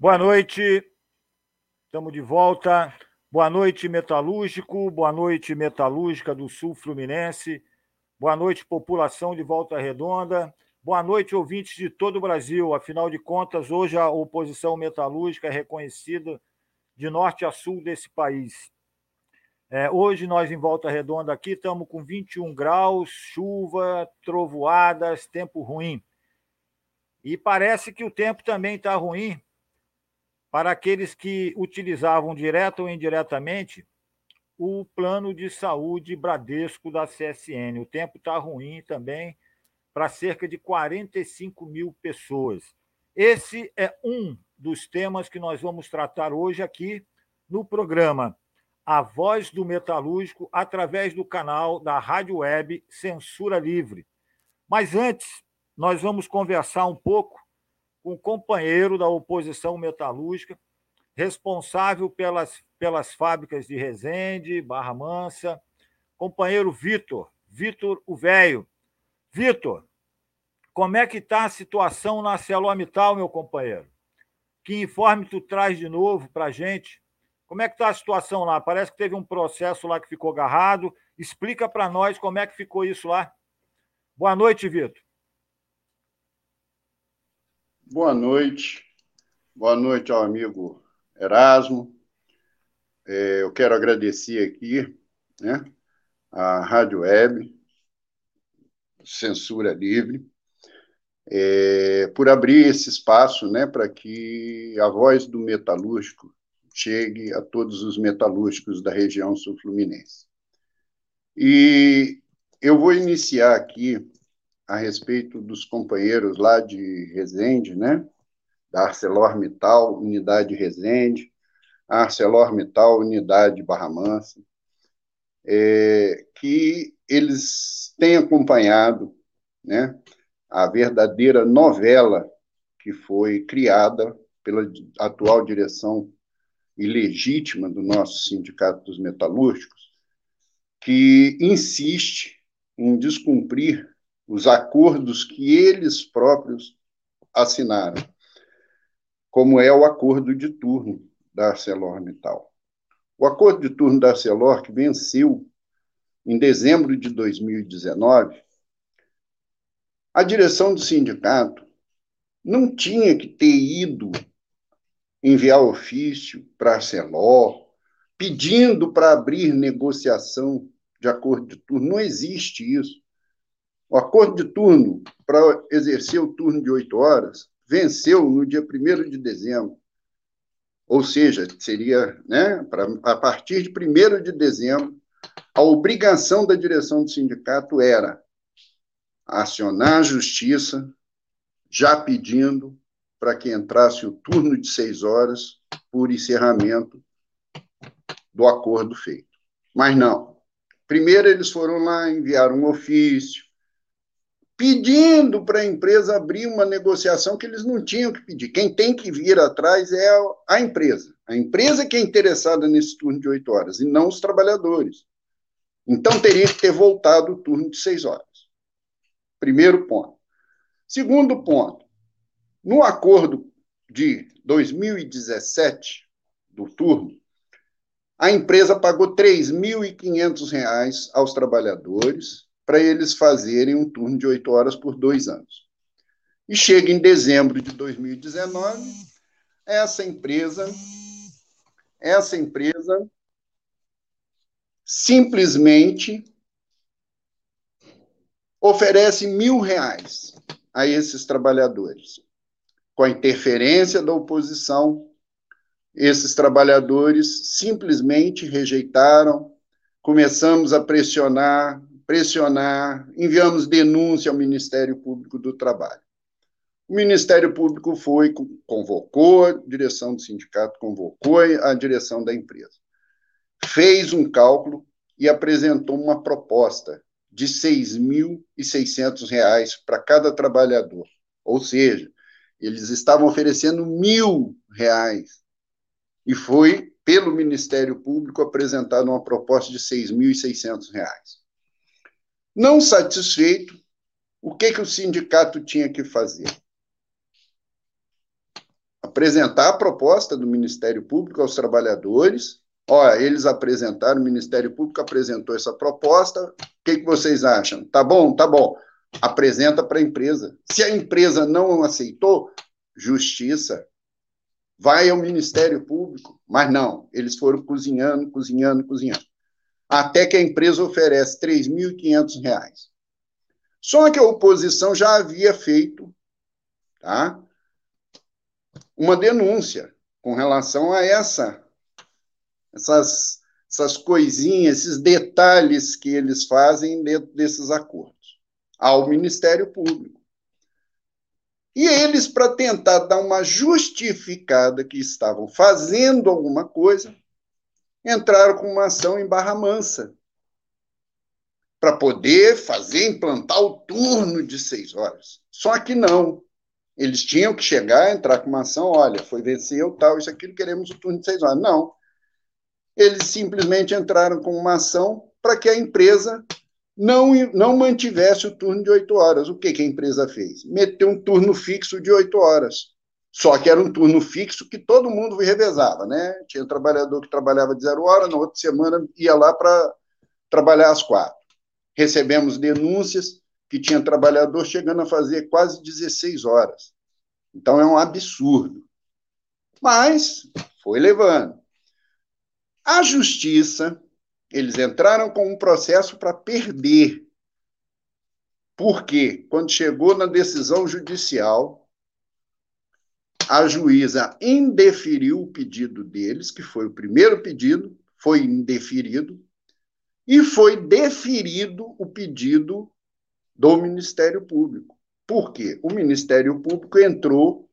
Boa noite, estamos de volta. Boa noite, Metalúrgico. Boa noite, Metalúrgica do Sul Fluminense. Boa noite, população de Volta Redonda. Boa noite, ouvintes de todo o Brasil. Afinal de contas, hoje a oposição metalúrgica é reconhecida de norte a sul desse país. É, hoje nós em Volta Redonda aqui estamos com 21 graus, chuva, trovoadas, tempo ruim. E parece que o tempo também está ruim para aqueles que utilizavam direta ou indiretamente o plano de saúde Bradesco da CSN. O tempo está ruim também para cerca de 45 mil pessoas. Esse é um dos temas que nós vamos tratar hoje aqui no programa A Voz do Metalúrgico, através do canal da Rádio Web Censura Livre. Mas antes, nós vamos conversar um pouco um companheiro da oposição metalúrgica, responsável pelas, pelas fábricas de Resende, Barra Mansa, companheiro Vitor, Vitor o Velho. Vitor, como é que está a situação na ArcelorMittal, meu companheiro? Que informe tu traz de novo para a gente? Como é que está a situação lá? Parece que teve um processo lá que ficou agarrado. Explica para nós como é que ficou isso lá. Boa noite, Vitor. Boa noite. Boa noite ao amigo Erasmo. É, eu quero agradecer aqui né, a Rádio Web, Censura Livre, é, por abrir esse espaço né, para que a voz do metalúrgico chegue a todos os metalúrgicos da região sul-fluminense. E eu vou iniciar aqui a respeito dos companheiros lá de Resende, né? Da ArcelorMittal, unidade Resende, ArcelorMittal, unidade Barra Mansa, é, que eles têm acompanhado, né? A verdadeira novela que foi criada pela atual direção ilegítima do nosso Sindicato dos Metalúrgicos, que insiste em descumprir os acordos que eles próprios assinaram, como é o acordo de turno da ArcelorMittal. O acordo de turno da Arcelor, que venceu em dezembro de 2019, a direção do sindicato não tinha que ter ido enviar ofício para a Arcelor, pedindo para abrir negociação de acordo de turno. Não existe isso. O acordo de turno para exercer o turno de oito horas venceu no dia 1 de dezembro. Ou seja, seria, né, pra, a partir de 1 de dezembro, a obrigação da direção do sindicato era acionar a justiça, já pedindo para que entrasse o turno de seis horas por encerramento do acordo feito. Mas não. Primeiro, eles foram lá, enviaram um ofício, pedindo para a empresa abrir uma negociação que eles não tinham que pedir. Quem tem que vir atrás é a empresa. A empresa que é interessada nesse turno de oito horas, e não os trabalhadores. Então, teria que ter voltado o turno de seis horas. Primeiro ponto. Segundo ponto. No acordo de 2017, do turno, a empresa pagou R$ 3.500 aos trabalhadores para eles fazerem um turno de oito horas por dois anos. E chega em dezembro de 2019, essa empresa, essa empresa simplesmente oferece mil reais a esses trabalhadores. Com a interferência da oposição, esses trabalhadores simplesmente rejeitaram. Começamos a pressionar pressionar, enviamos denúncia ao Ministério Público do Trabalho. O Ministério Público foi, convocou, a direção do sindicato convocou a direção da empresa. Fez um cálculo e apresentou uma proposta de R$ 6.600 para cada trabalhador. Ou seja, eles estavam oferecendo mil reais. E foi, pelo Ministério Público, apresentada uma proposta de R$ 6.600. Não satisfeito, o que, que o sindicato tinha que fazer? apresentar a proposta do Ministério Público aos trabalhadores. Olha, eles apresentaram, o Ministério Público apresentou essa proposta. O que, que vocês acham? Tá bom? Tá bom. Apresenta para a empresa. Se a empresa não aceitou, justiça. Vai ao Ministério Público. Mas não, eles foram cozinhando, cozinhando, cozinhando. Até que a empresa oferece R$ 3.500. Só que a oposição já havia feito tá, uma denúncia com relação a essa, essas, essas coisinhas, esses detalhes que eles fazem dentro desses acordos ao Ministério Público. E eles, para tentar dar uma justificada que estavam fazendo alguma coisa, entraram com uma ação em Barra Mansa para poder fazer, implantar o turno de seis horas. Só que não. Eles tinham que chegar, entrar com uma ação, olha, foi venceu, tal, isso, aquilo, queremos o turno de seis horas. Não. Eles simplesmente entraram com uma ação para que a empresa não, não mantivesse o turno de oito horas. O que, que a empresa fez? Meteu um turno fixo de oito horas. Só que era um turno fixo que todo mundo revezava, né? Tinha trabalhador que trabalhava de zero hora, na outra semana ia lá para trabalhar às quatro. Recebemos denúncias que tinha trabalhador chegando a fazer quase 16 horas. Então é um absurdo. Mas foi levando. A justiça, eles entraram com um processo para perder. Porque quando chegou na decisão judicial, a juíza indeferiu o pedido deles, que foi o primeiro pedido, foi indeferido, e foi deferido o pedido do Ministério Público. Por quê? O Ministério Público entrou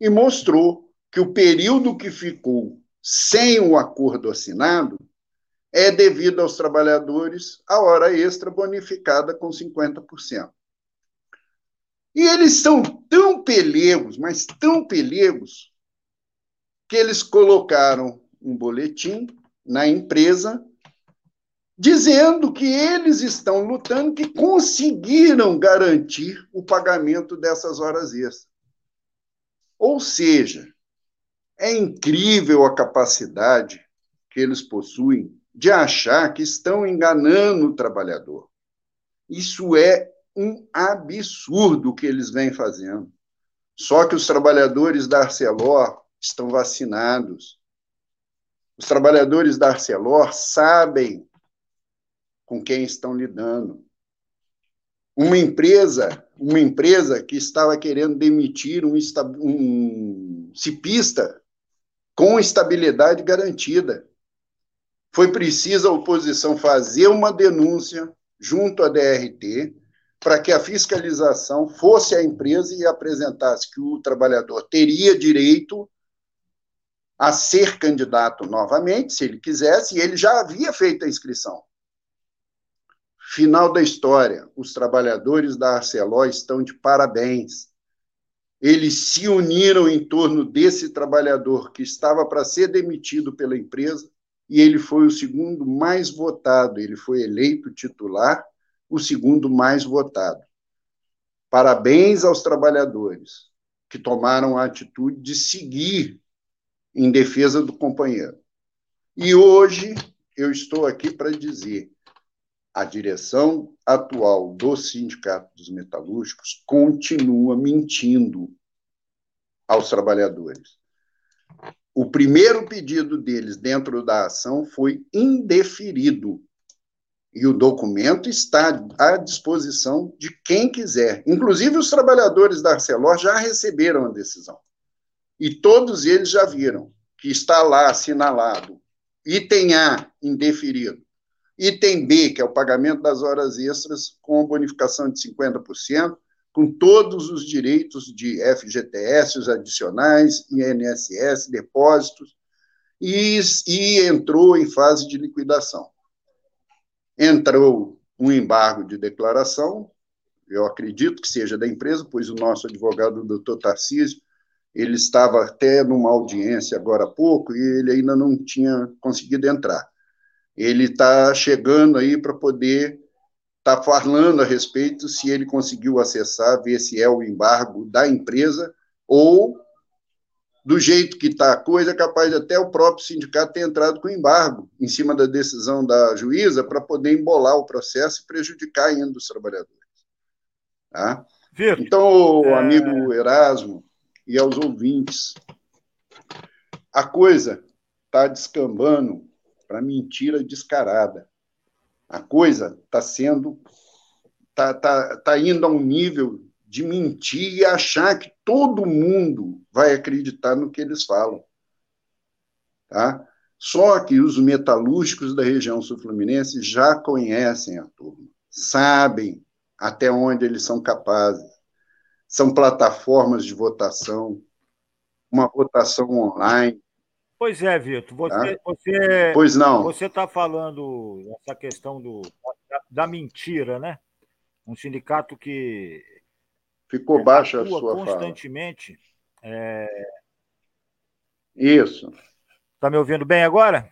e mostrou que o período que ficou sem o acordo assinado é devido aos trabalhadores a hora extra bonificada com 50%. E eles são tão pelegos, mas tão pelegos, que eles colocaram um boletim na empresa dizendo que eles estão lutando, que conseguiram garantir o pagamento dessas horas extras. Ou seja, é incrível a capacidade que eles possuem de achar que estão enganando o trabalhador. Isso é um absurdo que eles vêm fazendo. Só que os trabalhadores da Arcelor estão vacinados. Os trabalhadores da Arcelor sabem com quem estão lidando. Uma empresa, uma empresa que estava querendo demitir um, um cipista com estabilidade garantida. Foi preciso a oposição fazer uma denúncia junto à DRT para que a fiscalização fosse à empresa e apresentasse que o trabalhador teria direito a ser candidato novamente, se ele quisesse, e ele já havia feito a inscrição. Final da história: os trabalhadores da Arcelor estão de parabéns. Eles se uniram em torno desse trabalhador que estava para ser demitido pela empresa e ele foi o segundo mais votado. Ele foi eleito titular, o segundo mais votado. Parabéns aos trabalhadores que tomaram a atitude de seguir em defesa do companheiro. E hoje eu estou aqui para dizer a direção atual do Sindicato dos Metalúrgicos continua mentindo aos trabalhadores. O primeiro pedido deles dentro da ação foi indeferido. E o documento está à disposição de quem quiser. Inclusive, os trabalhadores da Arcelor já receberam a decisão. E todos eles já viram que está lá assinalado. Item A, indeferido Item B, que é o pagamento das horas extras com bonificação de 50%, com todos os direitos de FGTS, os adicionais, INSS, depósitos, e, e entrou em fase de liquidação. Entrou um embargo de declaração, eu acredito que seja da empresa, pois o nosso advogado, o doutor Tarcísio, ele estava até numa audiência agora há pouco e ele ainda não tinha conseguido entrar. Ele está chegando aí para poder estar tá falando a respeito se ele conseguiu acessar, ver se é o embargo da empresa ou do jeito que está a coisa, é capaz até o próprio sindicato ter entrado com embargo em cima da decisão da juíza para poder embolar o processo e prejudicar ainda os trabalhadores. Tá? Então, é... amigo Erasmo e aos ouvintes, a coisa está descambando para mentira descarada. A coisa está sendo. Está tá, tá indo a um nível de mentir e achar que todo mundo vai acreditar no que eles falam. Tá? Só que os metalúrgicos da região sul-fluminense já conhecem a turma, sabem até onde eles são capazes. São plataformas de votação, uma votação online. Pois é, Vitor. Você, tá? você, pois não. Você está falando essa questão do, da, da, mentira, né? Um sindicato que ficou baixa a sua constantemente. Fala. É... Isso. Está me ouvindo bem agora?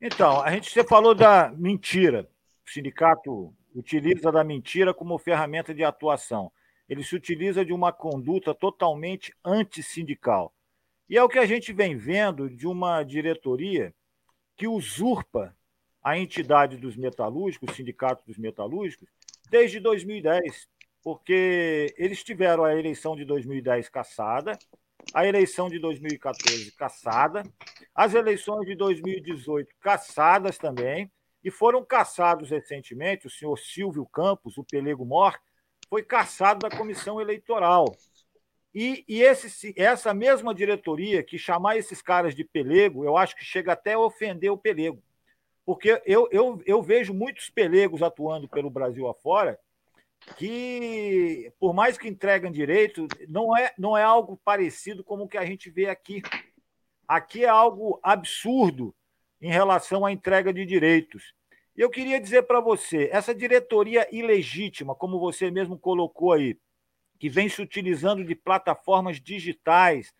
Então, a gente você falou da mentira. O sindicato utiliza da mentira como ferramenta de atuação. Ele se utiliza de uma conduta totalmente antissindical. E é o que a gente vem vendo de uma diretoria que usurpa a entidade dos metalúrgicos, o sindicato dos metalúrgicos, desde 2010, porque eles tiveram a eleição de 2010 caçada, a eleição de 2014 caçada, as eleições de 2018 caçadas também, e foram caçados recentemente, o senhor Silvio Campos, o Pelego Mor, foi caçado da comissão eleitoral. E, e esse, essa mesma diretoria que chamar esses caras de pelego, eu acho que chega até a ofender o pelego. Porque eu, eu, eu vejo muitos pelegos atuando pelo Brasil afora que, por mais que entregam direito, não é, não é algo parecido como o que a gente vê aqui. Aqui é algo absurdo em relação à entrega de direitos. E eu queria dizer para você, essa diretoria ilegítima, como você mesmo colocou aí, que vem se utilizando de plataformas digitais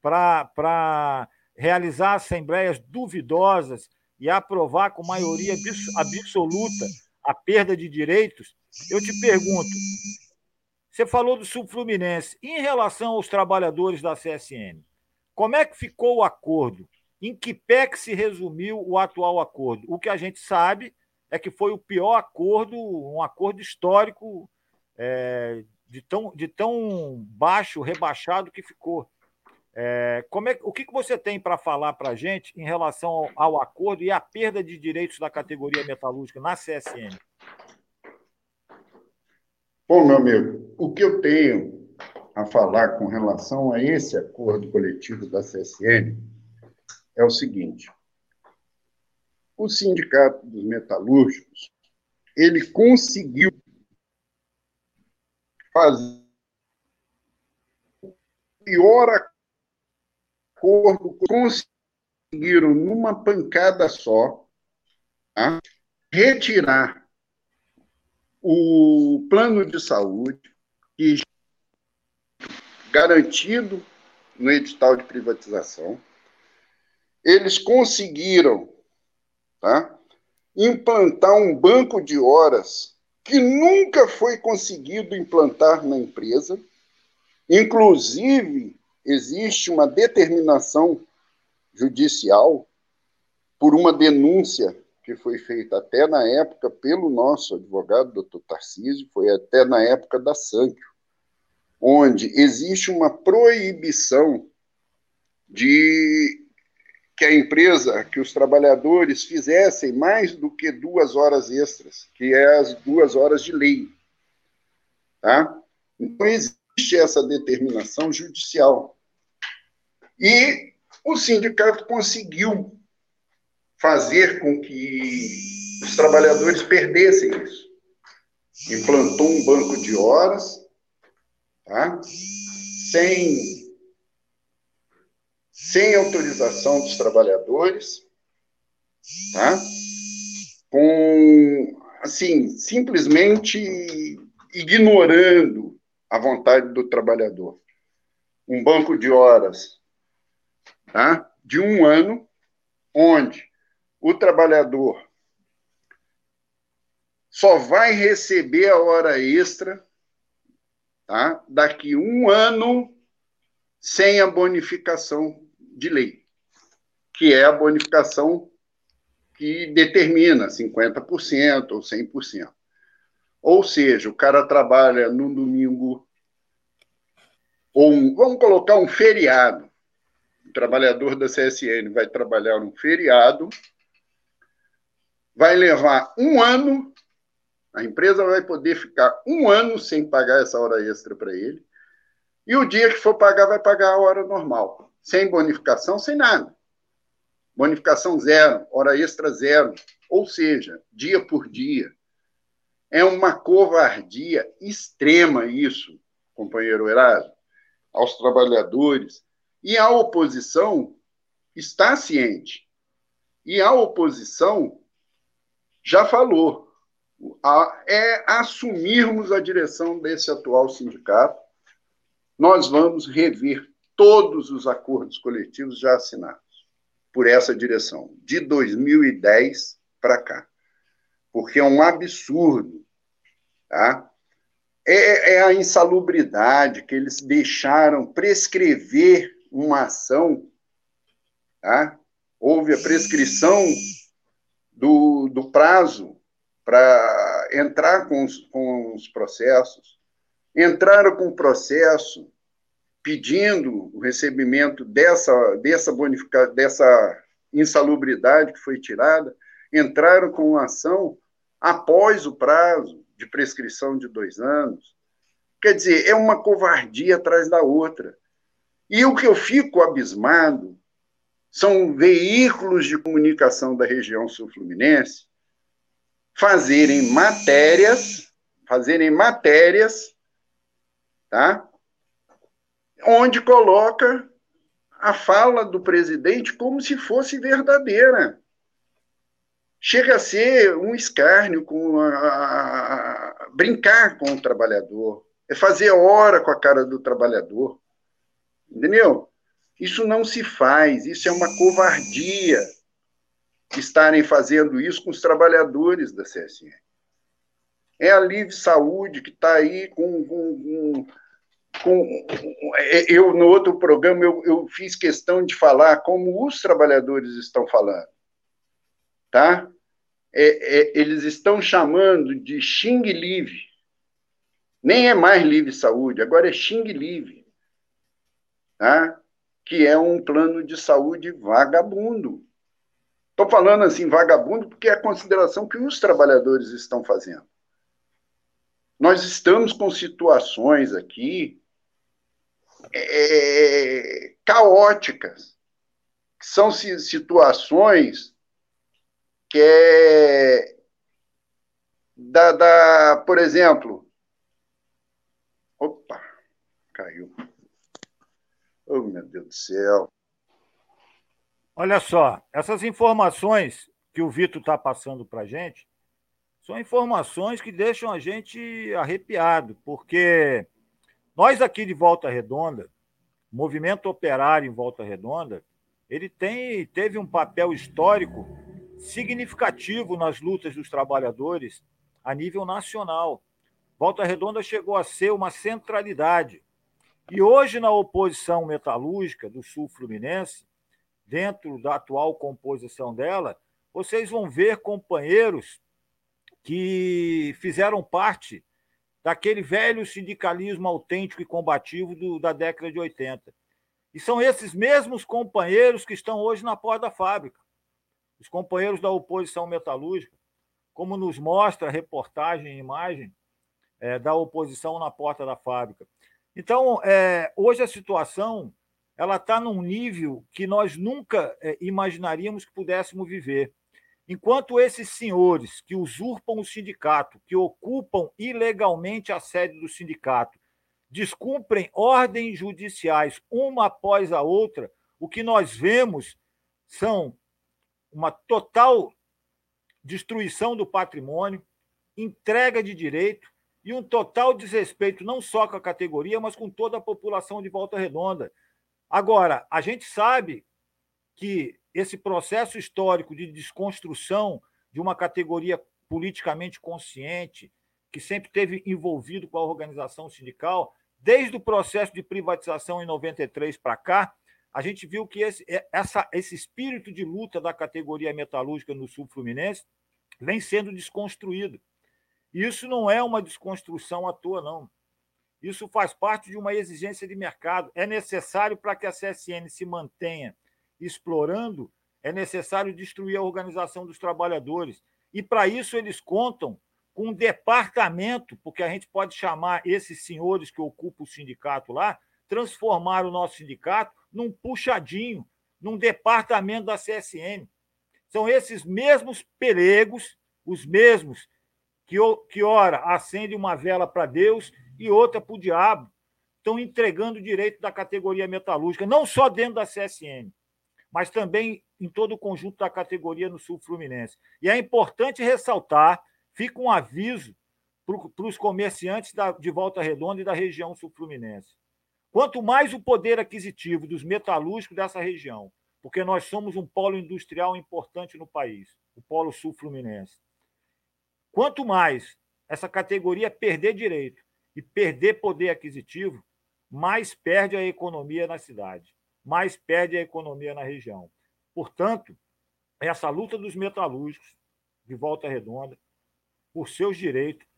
para realizar assembleias duvidosas e aprovar com maioria absoluta a perda de direitos, eu te pergunto, você falou do Sul Fluminense, em relação aos trabalhadores da CSN, como é que ficou o acordo? Em que pé que se resumiu o atual acordo? O que a gente sabe é que foi o pior acordo, um acordo histórico é, de, tão, de tão baixo, rebaixado que ficou. É, como é, o que, que você tem para falar para a gente em relação ao, ao, acordo e à perda de direitos da categoria metalúrgica na CSN? Bom, meu amigo, o que eu tenho a falar com relação a esse acordo coletivo da CSN é o seguinte: o sindicato dos metalúrgicos ele conseguiu fazer pior acordo conseguiram numa pancada só tá? retirar o plano de saúde que garantido no edital de privatização eles conseguiram tá, implantar um banco de horas que nunca foi conseguido implantar na empresa. Inclusive, existe uma determinação judicial por uma denúncia que foi feita até na época pelo nosso advogado, doutor Tarcísio, foi até na época da Sancho, onde existe uma proibição de que a empresa, que os trabalhadores fizessem mais do que duas horas extras, que é as duas horas de lei. Tá? Então, existe essa determinação judicial. E o sindicato conseguiu fazer com que os trabalhadores perdessem isso. Implantou um banco de horas, tá? sem sem autorização dos trabalhadores, tá? com, assim, simplesmente ignorando a vontade do trabalhador. Um banco de horas tá? de um ano, onde o trabalhador só vai receber a hora extra tá? daqui um ano sem a bonificação de lei, que é a bonificação que determina 50% ou 100%. Ou seja, o cara trabalha no domingo, ou um, vamos colocar um feriado. Trabalhador da CSN vai trabalhar um feriado, vai levar um ano, a empresa vai poder ficar um ano sem pagar essa hora extra para ele, e o dia que for pagar, vai pagar a hora normal, sem bonificação, sem nada. Bonificação zero, hora extra zero, ou seja, dia por dia. É uma covardia extrema isso, companheiro Erasmo, aos trabalhadores. E a oposição está ciente. E a oposição já falou. É assumirmos a direção desse atual sindicato. Nós vamos rever todos os acordos coletivos já assinados por essa direção, de 2010 para cá. Porque é um absurdo Tá? É, é a insalubridade que eles deixaram prescrever uma ação. Tá? Houve a prescrição do, do prazo para entrar com os, com os processos. Entraram com o processo pedindo o recebimento dessa, dessa, bonifica, dessa insalubridade que foi tirada, entraram com a ação após o prazo, de prescrição de dois anos. Quer dizer, é uma covardia atrás da outra. E o que eu fico abismado são veículos de comunicação da região sul-fluminense fazerem matérias, fazerem matérias, tá? Onde coloca a fala do presidente como se fosse verdadeira chega a ser um escárnio com a, a, a, brincar com o trabalhador, é fazer hora com a cara do trabalhador. Entendeu? Isso não se faz, isso é uma covardia estarem fazendo isso com os trabalhadores da CSN. É a Livre Saúde que está aí com, com, com, é, Eu, no outro programa, eu, eu fiz questão de falar como os trabalhadores estão falando. Tá? é, é, eles estão chamando de Xing Live. Nem é mais Live Saúde, agora é Xing Live. Tá? Que é um plano de saúde vagabundo. Estou falando assim, vagabundo, porque é a consideração que os trabalhadores estão fazendo. Nós estamos com situações aqui é, caóticas, que são situações que é da, da por exemplo, opa, caiu. Oh, meu Deus do céu. Olha só, essas informações que o Vitor está passando para a gente são informações que deixam a gente arrepiado, porque nós aqui de Volta Redonda, movimento operário em Volta Redonda, ele tem, teve um papel histórico significativo nas lutas dos trabalhadores a nível nacional. Volta Redonda chegou a ser uma centralidade. E hoje, na oposição metalúrgica do Sul Fluminense, dentro da atual composição dela, vocês vão ver companheiros que fizeram parte daquele velho sindicalismo autêntico e combativo do, da década de 80. E são esses mesmos companheiros que estão hoje na porta da fábrica os companheiros da oposição metalúrgica, como nos mostra a reportagem e imagem é, da oposição na porta da fábrica. Então, é, hoje a situação ela está num nível que nós nunca é, imaginaríamos que pudéssemos viver. Enquanto esses senhores que usurpam o sindicato, que ocupam ilegalmente a sede do sindicato, descumprem ordens judiciais uma após a outra, o que nós vemos são uma total destruição do patrimônio, entrega de direito e um total desrespeito não só com a categoria, mas com toda a população de Volta Redonda. Agora, a gente sabe que esse processo histórico de desconstrução de uma categoria politicamente consciente, que sempre teve envolvido com a organização sindical, Desde o processo de privatização em 93 para cá, a gente viu que esse, é, essa, esse espírito de luta da categoria metalúrgica no Sul Fluminense vem sendo desconstruído. Isso não é uma desconstrução à toa, não. Isso faz parte de uma exigência de mercado. É necessário para que a CSN se mantenha explorando, é necessário destruir a organização dos trabalhadores. E para isso eles contam com um departamento, porque a gente pode chamar esses senhores que ocupam o sindicato lá, transformar o nosso sindicato num puxadinho, num departamento da CSN. São esses mesmos pelegos, os mesmos que, que ora acendem uma vela para Deus e outra para o diabo, estão entregando o direito da categoria metalúrgica, não só dentro da CSN, mas também em todo o conjunto da categoria no Sul Fluminense. E é importante ressaltar Fica um aviso para os comerciantes da, de Volta Redonda e da região sul-fluminense. Quanto mais o poder aquisitivo dos metalúrgicos dessa região, porque nós somos um polo industrial importante no país, o polo sul-fluminense. Quanto mais essa categoria perder direito e perder poder aquisitivo, mais perde a economia na cidade, mais perde a economia na região. Portanto, essa luta dos metalúrgicos de Volta Redonda por seus direitos,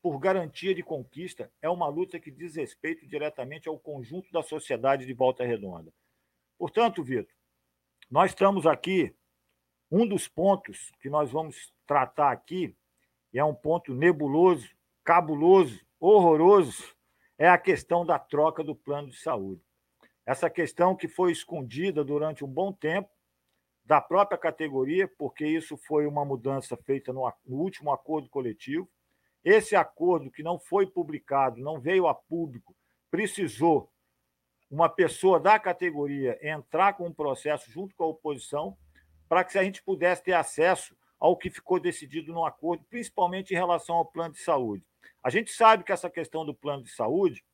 por garantia de conquista, é uma luta que diz respeito diretamente ao conjunto da sociedade de Volta Redonda. Portanto, Vitor, nós estamos aqui. Um dos pontos que nós vamos tratar aqui, e é um ponto nebuloso, cabuloso, horroroso, é a questão da troca do plano de saúde. Essa questão que foi escondida durante um bom tempo da própria categoria, porque isso foi uma mudança feita no, último acordo coletivo. Esse acordo, que não foi publicado, não veio a público, precisou uma pessoa da categoria entrar com um processo junto com a oposição para que a gente pudesse ter acesso ao que ficou decidido no acordo, principalmente em relação ao plano de saúde. A gente sabe que essa questão do plano de saúde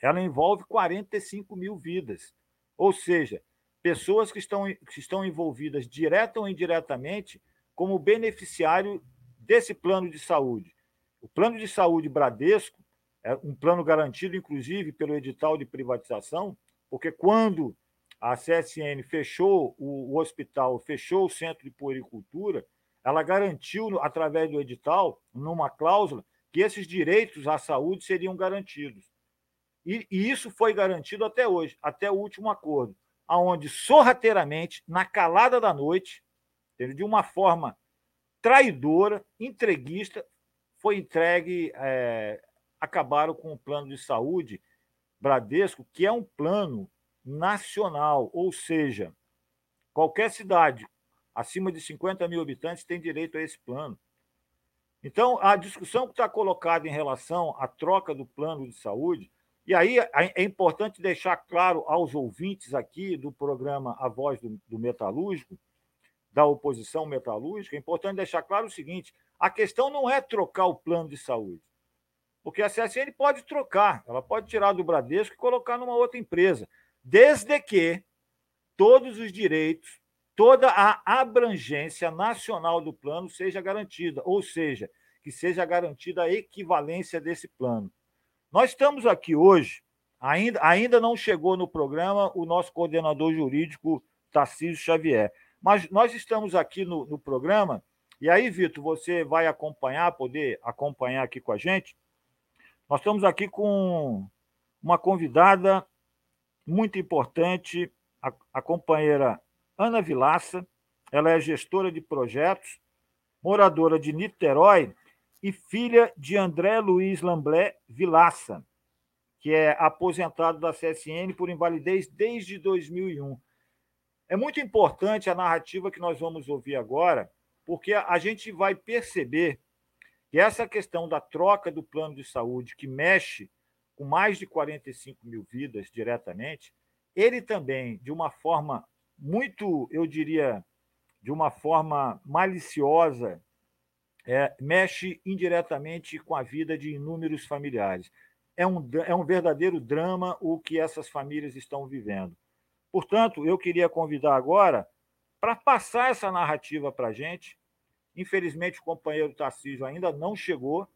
ela envolve 45 mil vidas, ou seja, pessoas que estão, que estão envolvidas direta ou indiretamente como beneficiário desse plano de saúde. O plano de saúde Bradesco é um plano garantido, inclusive, pelo edital de privatização, porque quando a CSN fechou o, hospital, fechou o centro de puericultura, ela garantiu, através do edital, numa cláusula, que esses direitos à saúde seriam garantidos. E, e isso foi garantido até hoje, até o último acordo aonde sorrateiramente, na calada da noite, de uma forma traidora, entreguista, foi entregue, é, acabaram com o plano de saúde Bradesco, que é um plano nacional, ou seja, qualquer cidade acima de 50 mil habitantes tem direito a esse plano. Então, a discussão que está colocada em relação à troca do plano de saúde e aí é importante deixar claro aos ouvintes aqui do programa A Voz do, do Metalúrgico, da oposição metalúrgica, é importante deixar claro o seguinte: a questão não é trocar o plano de saúde. Porque a CSN pode trocar, ela pode tirar do Bradesco e colocar numa outra empresa, desde que todos os direitos, toda a abrangência nacional do plano seja garantida, ou seja, que seja garantida a equivalência desse plano. Nós estamos aqui hoje, ainda, ainda não chegou no programa o nosso coordenador jurídico, Tarcísio Xavier, mas nós estamos aqui no, no programa, e aí, Vitor, você vai acompanhar, poder acompanhar aqui com a gente. Nós estamos aqui com uma convidada muito importante, a, a companheira Ana Vilaça, ela é gestora de projetos, moradora de Niterói e filha de André Luiz Lamblé Vilaça, que é aposentado da CSN por invalidez desde 2001. É muito importante a narrativa que nós vamos ouvir agora, porque a gente vai perceber que essa questão da troca do plano de saúde, que mexe com mais de 45 mil vidas diretamente, ele também, de uma forma muito, eu diria, de uma forma maliciosa é, mexe indiretamente com a vida de inúmeros familiares. É um, é um verdadeiro drama o que essas famílias estão vivendo. Portanto, eu queria convidar agora para passar essa narrativa para a gente. Infelizmente, o companheiro Tarcísio ainda não chegou.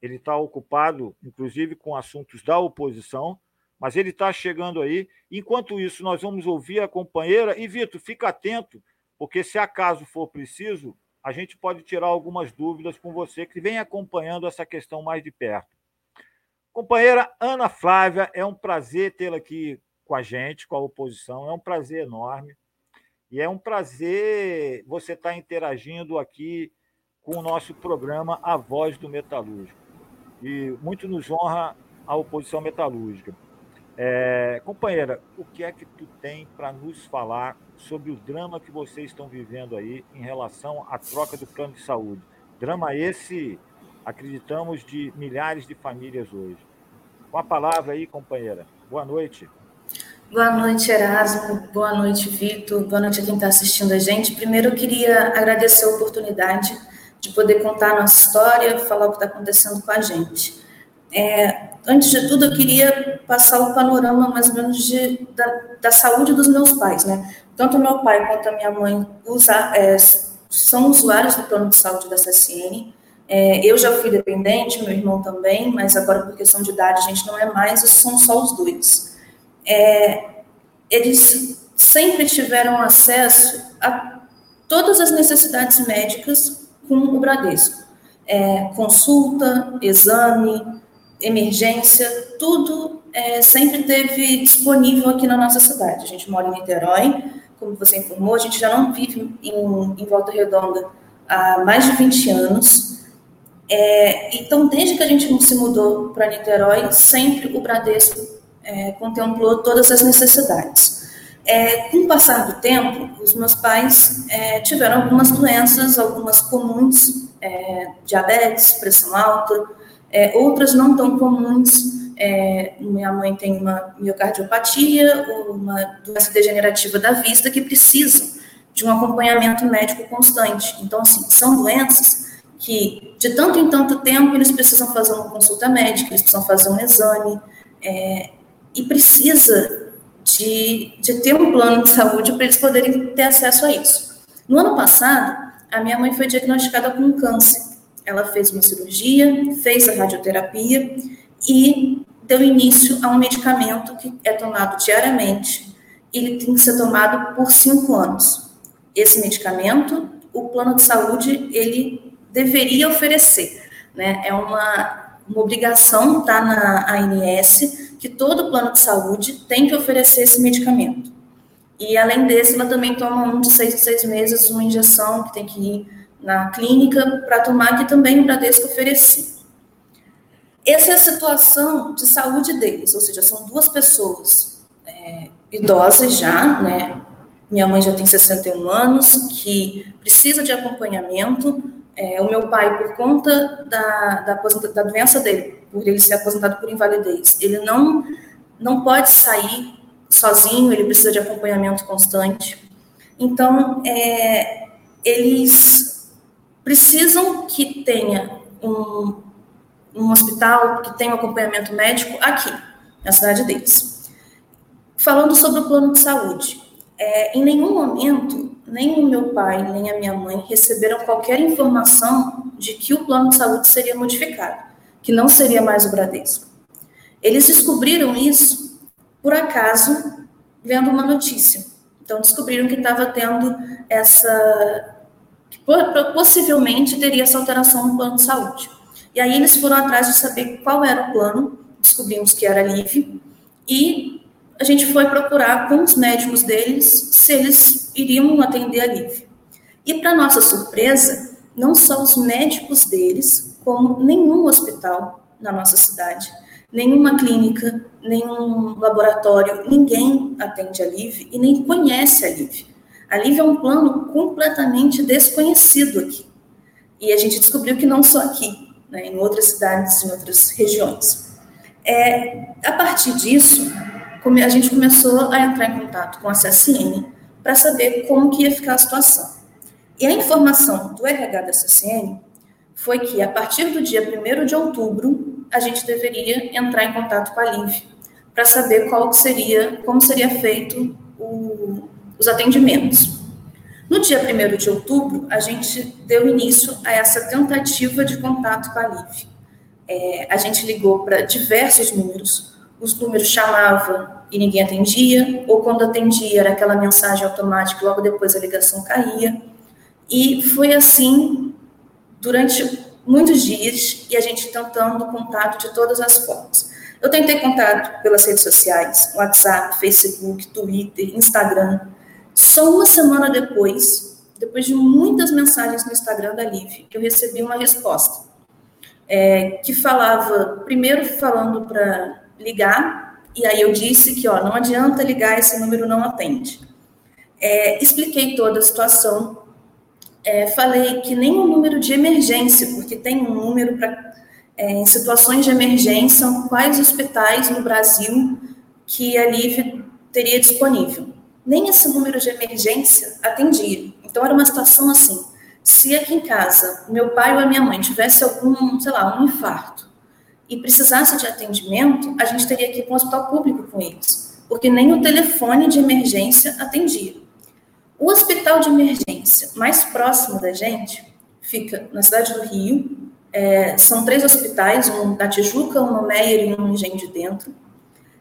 ele está ocupado, inclusive, com assuntos da oposição, mas ele está chegando aí. Enquanto isso, nós vamos ouvir a companheira. E, Vitor, fica atento, porque se acaso for preciso, a gente pode tirar algumas dúvidas com você que vem acompanhando essa questão mais de perto. Companheira Ana Flávia, é um prazer tê-la aqui com a gente, com a oposição, é um prazer enorme. E é um prazer você estar tá interagindo aqui com o nosso programa A Voz do Metalúrgico e muito nos honra a oposição metalúrgica. É, companheira, o que é que tu tem para nos falar sobre o drama que vocês estão vivendo aí em relação à troca do plano de saúde? Drama esse, acreditamos, de milhares de famílias hoje. Com a palavra aí, companheira. Boa noite. Boa noite, Erasmo. Boa noite, Vitor. Boa noite a quem está assistindo a gente. Primeiro, eu queria agradecer a oportunidade de poder contar a nossa história, falar o que está acontecendo com a gente. É, antes de tudo, eu queria passar o panorama mais ou menos de, da, da, saúde dos meus pais, né? Tanto meu pai quanto a minha mãe usa, é, são usuários do plano de saúde da CSN. É, eu já fui dependente, meu irmão também, mas agora por questão de idade a gente não é mais, são só os dois. É, eles sempre tiveram acesso a todas as necessidades médicas com o Bradesco. É, consulta, exame, emergência, tudo é, sempre teve disponível aqui na nossa cidade. A gente mora em Niterói, como você informou, a gente já não vive em, em Volta Redonda há mais de 20 anos. É, então, desde que a gente se mudou para Niterói, sempre o Bradesco é, contemplou todas as necessidades. É, com o passar do tempo, os meus pais é, tiveram algumas doenças, algumas comuns, é, diabetes, pressão alta, é, outras não tão comuns. É, minha mãe tem uma miocardiopatia, uma doença degenerativa da vista que precisam de um acompanhamento médico constante. Então, assim, são doenças que, de tanto em tanto tempo, eles precisam fazer uma consulta médica, eles precisam fazer um exame, é, e precisa de, de ter um plano de saúde para eles poderem ter acesso a isso. No ano passado, a minha mãe foi diagnosticada com câncer. Ela fez uma cirurgia, fez a radioterapia e deu início a um medicamento que é tomado diariamente. Ele tem que ser tomado por cinco anos. Esse medicamento, o plano de saúde, ele deveria oferecer. Né? É uma, uma obrigação, está na ANS, que todo plano de saúde tem que oferecer esse medicamento. E, além desse, ela também toma um de seis seis meses uma injeção que tem que ir na clínica para tomar, que também o Bradesco oferecia. Essa é a situação de saúde deles, ou seja, são duas pessoas é, idosas já, né? Minha mãe já tem 61 anos, que precisa de acompanhamento, é, o meu pai, por conta da, da, da, doença dele, por ele ser aposentado por invalidez, ele não, não pode sair sozinho, ele precisa de acompanhamento constante. Então, é, eles precisam que tenha um, um hospital que tenha um acompanhamento médico aqui, na cidade deles. Falando sobre o plano de saúde, é, em nenhum momento nem o meu pai, nem a minha mãe receberam qualquer informação de que o plano de saúde seria modificado, que não seria mais o Bradesco. Eles descobriram isso, por acaso, vendo uma notícia. Então, descobriram que estava tendo essa. Que possivelmente teria essa alteração no plano de saúde. E aí eles foram atrás de saber qual era o plano, descobrimos que era livre, e a gente foi procurar com os médicos deles se eles iriam atender a Liv. E, para nossa surpresa, não só os médicos deles, como nenhum hospital na nossa cidade, nenhuma clínica, nenhum laboratório, ninguém atende a Liv e nem conhece a Liv. A é um plano completamente desconhecido aqui. E a gente descobriu que não só aqui, né, em outras cidades, em outras regiões. É, a partir disso, a gente começou a entrar em contato com a CSN para saber como que ia ficar a situação. E a informação do RH da CSN foi que, a partir do dia 1 de outubro, a gente deveria entrar em contato com a LIV para saber qual seria, como seria feito o, os atendimentos. No dia 1 de outubro, a gente deu início a essa tentativa de contato com a LIV. É, a gente ligou para diversos números, os números chamavam e ninguém atendia, ou quando atendia era aquela mensagem automática, logo depois a ligação caía. E foi assim durante muitos dias e a gente tentando contato de todas as formas. Eu tentei contato pelas redes sociais, WhatsApp, Facebook, Twitter, Instagram. Só uma semana depois, depois de muitas mensagens no Instagram da Liv, eu recebi uma resposta é, que falava, primeiro falando para ligar, e aí eu disse que ó, não adianta ligar, esse número não atende. É, expliquei toda a situação, é, falei que nem o número de emergência, porque tem um número para é, em situações de emergência, quais hospitais no Brasil que a LIV teria disponível. Nem esse número de emergência atendia. Então, era uma situação assim: se aqui em casa meu pai ou a minha mãe tivesse algum, sei lá, um infarto e precisasse de atendimento, a gente teria que ir para um hospital público com eles, porque nem o telefone de emergência atendia. O hospital de emergência mais próximo da gente fica na cidade do Rio, é, são três hospitais, um na Tijuca, um no Meier e um no Engenho de Dentro.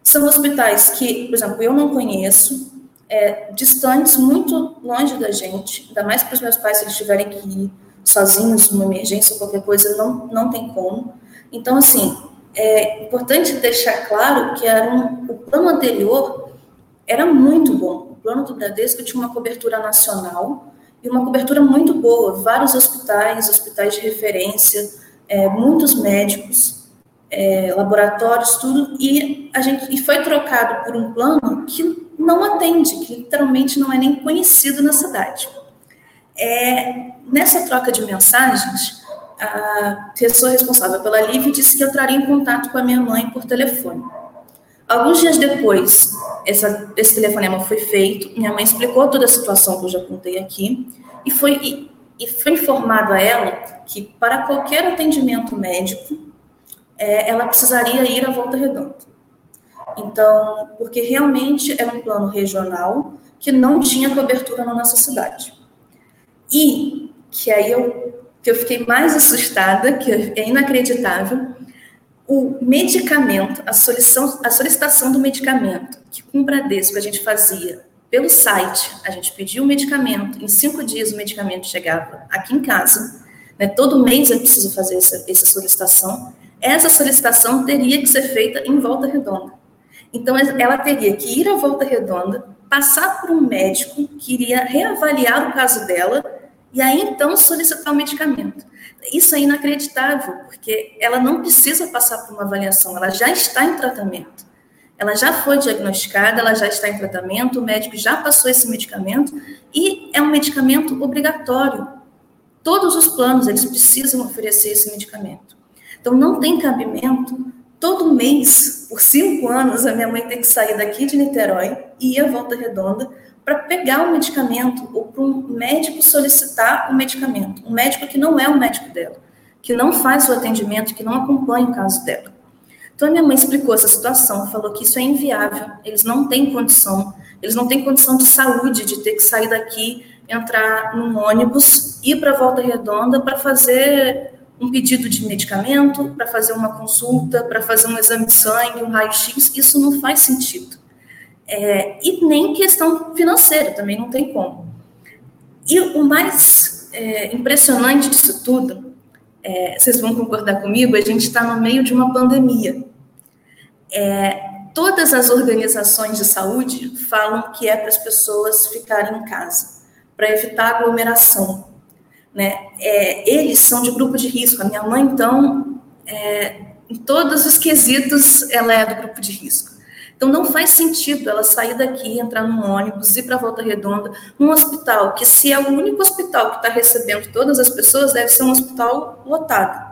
São hospitais que, por exemplo, eu não conheço, é, distantes, muito longe da gente, ainda mais para os meus pais, se eles tiverem que ir sozinhos numa emergência qualquer coisa, não, não tem como. Então, assim, é importante deixar claro que era um, o plano anterior era muito bom. O plano do Bradesco tinha uma cobertura nacional e uma cobertura muito boa, vários hospitais, hospitais de referência, é, muitos médicos, é, laboratórios, tudo, e a gente e foi trocado por um plano que não atende, que literalmente não é nem conhecido na cidade. É, nessa troca de mensagens, a pessoa responsável pela Live disse que eu traria em contato com a minha mãe por telefone. Alguns dias depois, essa, esse telefonema foi feito, minha mãe explicou toda a situação que eu já contei aqui, e foi, e foi informado a ela que para qualquer atendimento médico, é, ela precisaria ir à Volta Redonda. Então, porque realmente era um plano regional que não tinha cobertura na nossa cidade. E que aí eu, que eu fiquei mais assustada, que é inacreditável, o medicamento, a solicitação, a solicitação do medicamento, que com o Bradesco a gente fazia pelo site, a gente pediu o medicamento, em cinco dias o medicamento chegava aqui em casa, né, todo mês é preciso fazer essa, essa solicitação, essa solicitação teria que ser feita em volta redonda. Então, ela teria que ir à volta redonda, passar por um médico que iria reavaliar o caso dela e aí então solicitar o medicamento. Isso é inacreditável, porque ela não precisa passar por uma avaliação, ela já está em tratamento ela já foi diagnosticada, ela já está em tratamento, o médico já passou esse medicamento e é um medicamento obrigatório. Todos os planos eles precisam oferecer esse medicamento. Então não tem cabimento todo mês, por cinco anos, a minha mãe tem que sair daqui de Niterói e ir à Volta Redonda para pegar o medicamento ou para um médico solicitar o medicamento. Um médico que não é o médico dela, que não faz o atendimento, que não acompanha o caso dela. Então, a minha mãe explicou essa situação, falou que isso é inviável, eles não têm condição, eles não têm condição de saúde de ter que sair daqui, entrar num ônibus, ir para a Volta Redonda para fazer um pedido de medicamento, para fazer uma consulta, para fazer um exame de sangue, um raio-x, isso não faz sentido. É, e nem questão financeira, também não tem como. E o mais é, impressionante disso tudo, é, vocês vão concordar comigo, a gente está no meio de uma pandemia. É, todas as organizações de saúde falam que é para as pessoas ficarem em casa, para evitar aglomeração. Né? É, eles são de grupo de risco. A minha mãe, então, é, em todos os quesitos, ela é do grupo de risco. Então, não faz sentido ela sair daqui, entrar num ônibus, ir para Volta Redonda, num hospital, que se é o único hospital que está recebendo todas as pessoas, deve ser um hospital lotado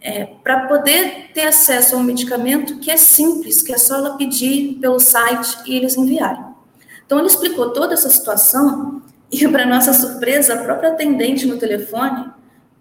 é, para poder ter acesso a um medicamento que é simples, que é só ela pedir pelo site e eles enviarem. Então, ele explicou toda essa situação e, para nossa surpresa, a própria atendente no telefone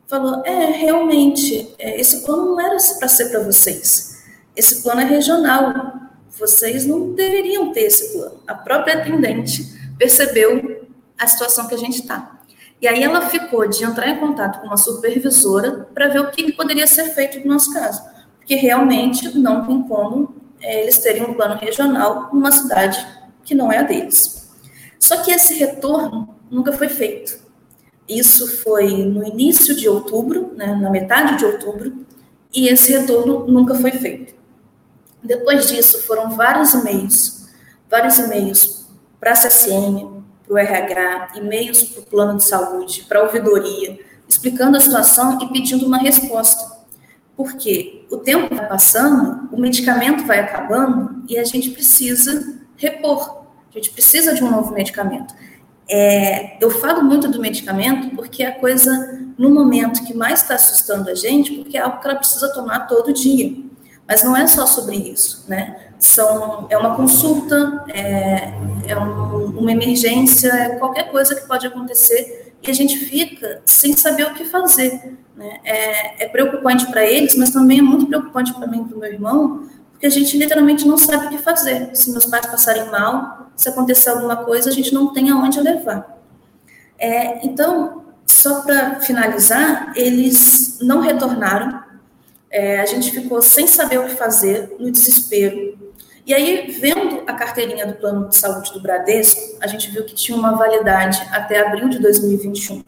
falou: é, realmente, é, esse plano não era para ser para vocês. Esse plano é regional. Vocês não deveriam ter esse plano. A própria atendente percebeu a situação que a gente está. E aí ela ficou de entrar em contato com uma supervisora para ver o que poderia ser feito no nosso caso, porque realmente não tem como é, eles terem um plano regional numa cidade que não é a deles. Só que esse retorno nunca foi feito. Isso foi no início de outubro, né, na metade de outubro, e esse retorno nunca foi feito. Depois disso, foram vários e-mails, vários e-mails para a CSM, para o RH, e-mails para o plano de saúde, para a ouvidoria, explicando a situação e pedindo uma resposta. Porque o tempo vai passando, o medicamento vai acabando e a gente precisa repor. A gente precisa de um novo medicamento. É, eu falo muito do medicamento porque é a coisa no momento que mais está assustando a gente, porque é algo que ela precisa tomar todo dia. Mas não é só sobre isso, né? São, é uma consulta, é, é um, uma emergência, é qualquer coisa que pode acontecer e a gente fica sem saber o que fazer. Né? É, é preocupante para eles, mas também é muito preocupante para mim e para o meu irmão, porque a gente literalmente não sabe o que fazer. Se meus pais passarem mal, se acontecer alguma coisa, a gente não tem aonde levar. É, então, só para finalizar, eles não retornaram. É, a gente ficou sem saber o que fazer, no desespero. E aí, vendo a carteirinha do plano de saúde do Bradesco, a gente viu que tinha uma validade até abril de 2021.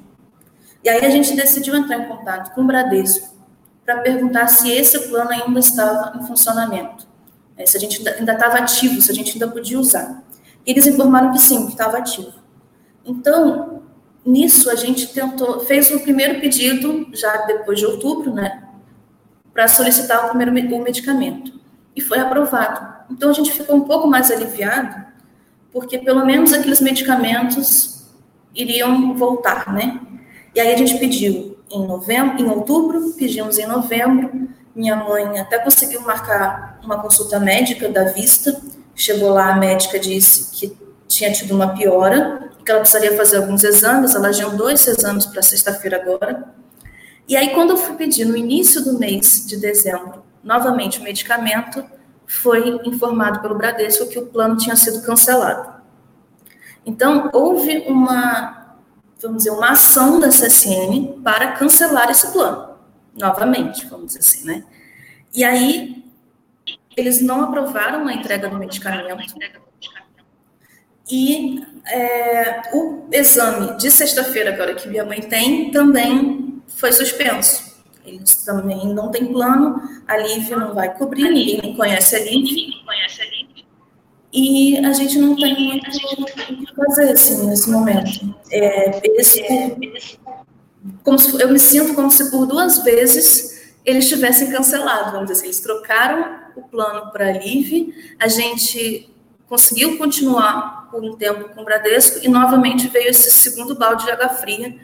E aí a gente decidiu entrar em contato com o Bradesco para perguntar se esse plano ainda estava em funcionamento, é, se a gente ainda estava ativo, se a gente ainda podia usar. E eles informaram que sim, que estava ativo. Então, nisso a gente tentou, fez o primeiro pedido, já depois de outubro, né, para solicitar o primeiro o medicamento. E foi aprovado. Então a gente ficou um pouco mais aliviado, porque pelo menos aqueles medicamentos iriam voltar, né? E aí a gente pediu em novembro, em outubro, pedimos em novembro. Minha mãe até conseguiu marcar uma consulta médica da vista. Chegou lá, a médica disse que tinha tido uma piora, que ela precisaria fazer alguns exames. Ela agendou esses exames para sexta-feira agora. E aí, quando eu fui pedir no início do mês de dezembro, novamente o medicamento, foi informado pelo Bradesco que o plano tinha sido cancelado. Então, houve uma vamos dizer, uma ação da CSN para cancelar esse plano, novamente, vamos dizer assim, né? E aí, eles não aprovaram a entrega do medicamento e é, o exame de sexta-feira, agora que minha mãe tem, também foi suspenso. Eles também não têm plano, a Lívia não vai cobrir, ninguém conhece a Lívia e a gente não tem muito o que fazer assim, nesse momento. É, esse, como se, eu me sinto como se por duas vezes eles tivessem cancelado, vamos dizer assim, eles trocaram o plano para a Live, a gente conseguiu continuar por um tempo com o Bradesco e novamente veio esse segundo balde de água fria,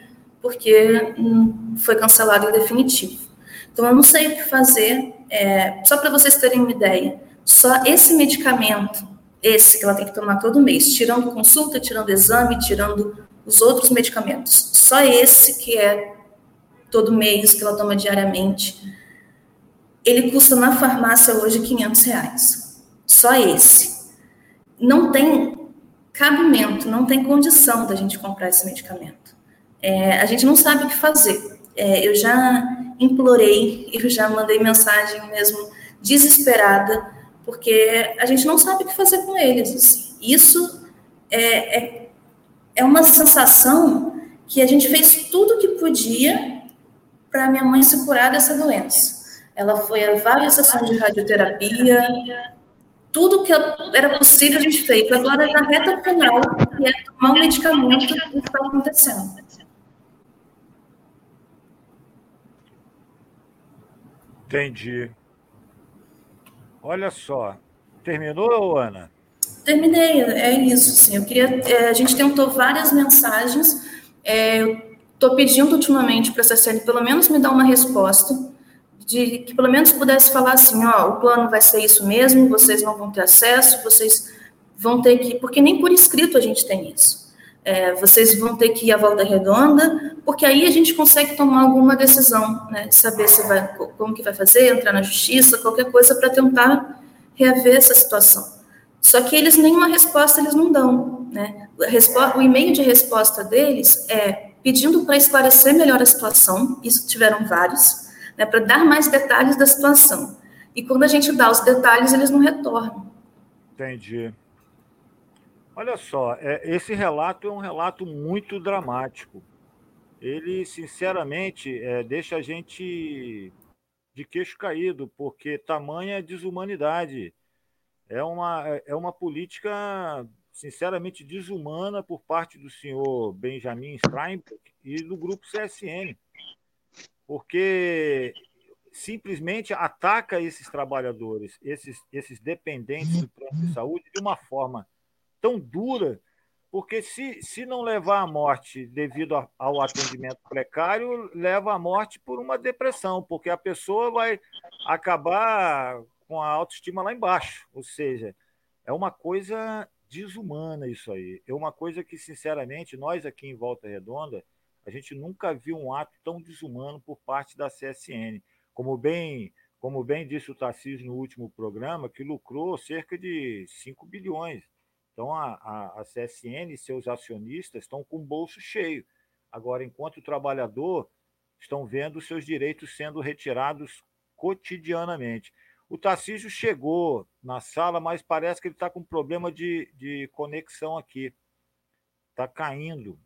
porque hum, foi cancelado em definitivo. Então eu não sei o que fazer, é, só para vocês terem uma ideia, só esse medicamento esse que ela tem que tomar todo mês, tirando consulta, tirando exame, tirando os outros medicamentos. Só esse que é todo mês, que ela toma diariamente, ele custa na farmácia hoje 500 reais. Só esse. Não tem cabimento, não tem condição da gente comprar esse medicamento. É, a gente não sabe o que fazer. É, eu já implorei, eu já mandei mensagem mesmo desesperada porque a gente não sabe o que fazer com eles. Isso é, é, é uma sensação que a gente fez tudo o que podia para minha mãe se curar dessa doença. Ela foi a várias sessões de radioterapia, tudo que era possível a gente fez. Agora, na reta final, que é tomar um medicamento, que está acontecendo. Entendi. Olha só. Terminou, Ana? Terminei, é isso, sim. Eu queria. É, a gente tentou várias mensagens. É, Estou pedindo ultimamente para a CCN pelo menos me dar uma resposta, de que pelo menos pudesse falar assim, ó, o plano vai ser isso mesmo, vocês não vão ter acesso, vocês vão ter que. Porque nem por escrito a gente tem isso. É, vocês vão ter que ir à volta redonda, porque aí a gente consegue tomar alguma decisão, né? Saber se vai, como que vai fazer, entrar na justiça, qualquer coisa para tentar reaver essa situação. Só que eles nenhuma resposta eles não dão, né? O e-mail de resposta deles é pedindo para esclarecer melhor a situação, isso tiveram vários, né, para dar mais detalhes da situação. E quando a gente dá os detalhes, eles não retornam. Entendi. Olha só, é, esse relato é um relato muito dramático. Ele, sinceramente, é, deixa a gente de queixo caído, porque tamanha desumanidade. É uma, é uma política, sinceramente, desumana por parte do senhor Benjamin Steinbrück e do grupo CSN, porque simplesmente ataca esses trabalhadores, esses, esses dependentes do plano de saúde, de uma forma tão dura, porque se, se não levar à morte devido ao atendimento precário, leva à morte por uma depressão, porque a pessoa vai acabar com a autoestima lá embaixo. Ou seja, é uma coisa desumana isso aí. É uma coisa que, sinceramente, nós aqui em Volta Redonda, a gente nunca viu um ato tão desumano por parte da CSN. Como bem, como bem disse o Tarcísio no último programa, que lucrou cerca de 5 bilhões então, a, a, a CSN e seus acionistas estão com o bolso cheio. Agora, enquanto o trabalhador, estão vendo seus direitos sendo retirados cotidianamente. O Tarcísio chegou na sala, mas parece que ele está com problema de, de conexão aqui. Está caindo.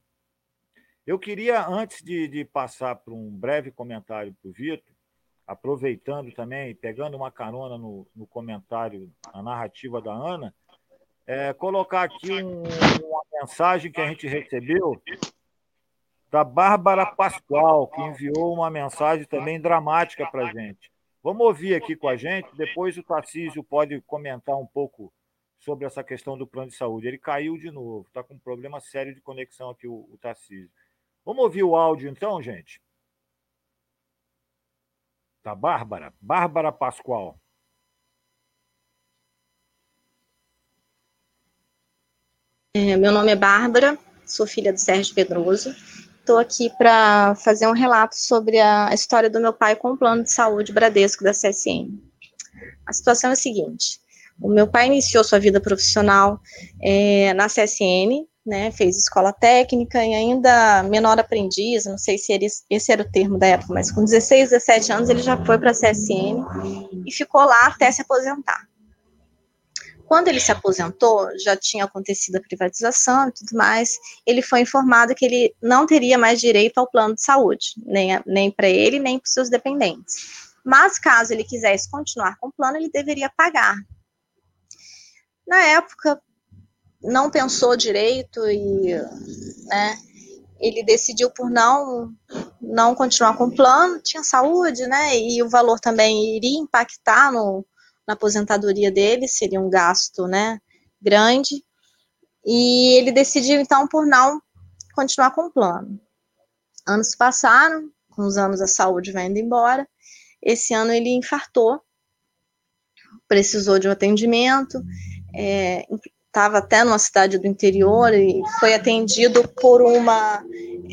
Eu queria, antes de, de passar para um breve comentário para o Vitor, aproveitando também, pegando uma carona no, no comentário, na narrativa da Ana, é, colocar aqui um, uma mensagem que a gente recebeu da Bárbara Pascoal, que enviou uma mensagem também dramática para a gente. Vamos ouvir aqui com a gente, depois o Tarcísio pode comentar um pouco sobre essa questão do plano de saúde. Ele caiu de novo, está com um problema sério de conexão aqui, o, o Tarcísio. Vamos ouvir o áudio então, gente? Da Bárbara, Bárbara Pascoal. É, meu nome é Bárbara, sou filha do Sérgio Pedroso. Estou aqui para fazer um relato sobre a história do meu pai com o plano de saúde Bradesco da CSN. A situação é a seguinte: o meu pai iniciou sua vida profissional é, na CSN, né, fez escola técnica e ainda menor aprendiz, não sei se ele, esse era o termo da época, mas com 16, 17 anos ele já foi para a CSN e ficou lá até se aposentar. Quando ele se aposentou, já tinha acontecido a privatização e tudo mais, ele foi informado que ele não teria mais direito ao plano de saúde, nem, nem para ele, nem para seus dependentes. Mas, caso ele quisesse continuar com o plano, ele deveria pagar. Na época, não pensou direito e né, ele decidiu por não não continuar com o plano, tinha saúde, né, e o valor também iria impactar no, na aposentadoria dele, seria um gasto, né, grande, e ele decidiu, então, por não continuar com o plano. Anos passaram, com os anos a saúde vai indo embora, esse ano ele infartou, precisou de um atendimento, estava é, até numa cidade do interior e foi atendido por uma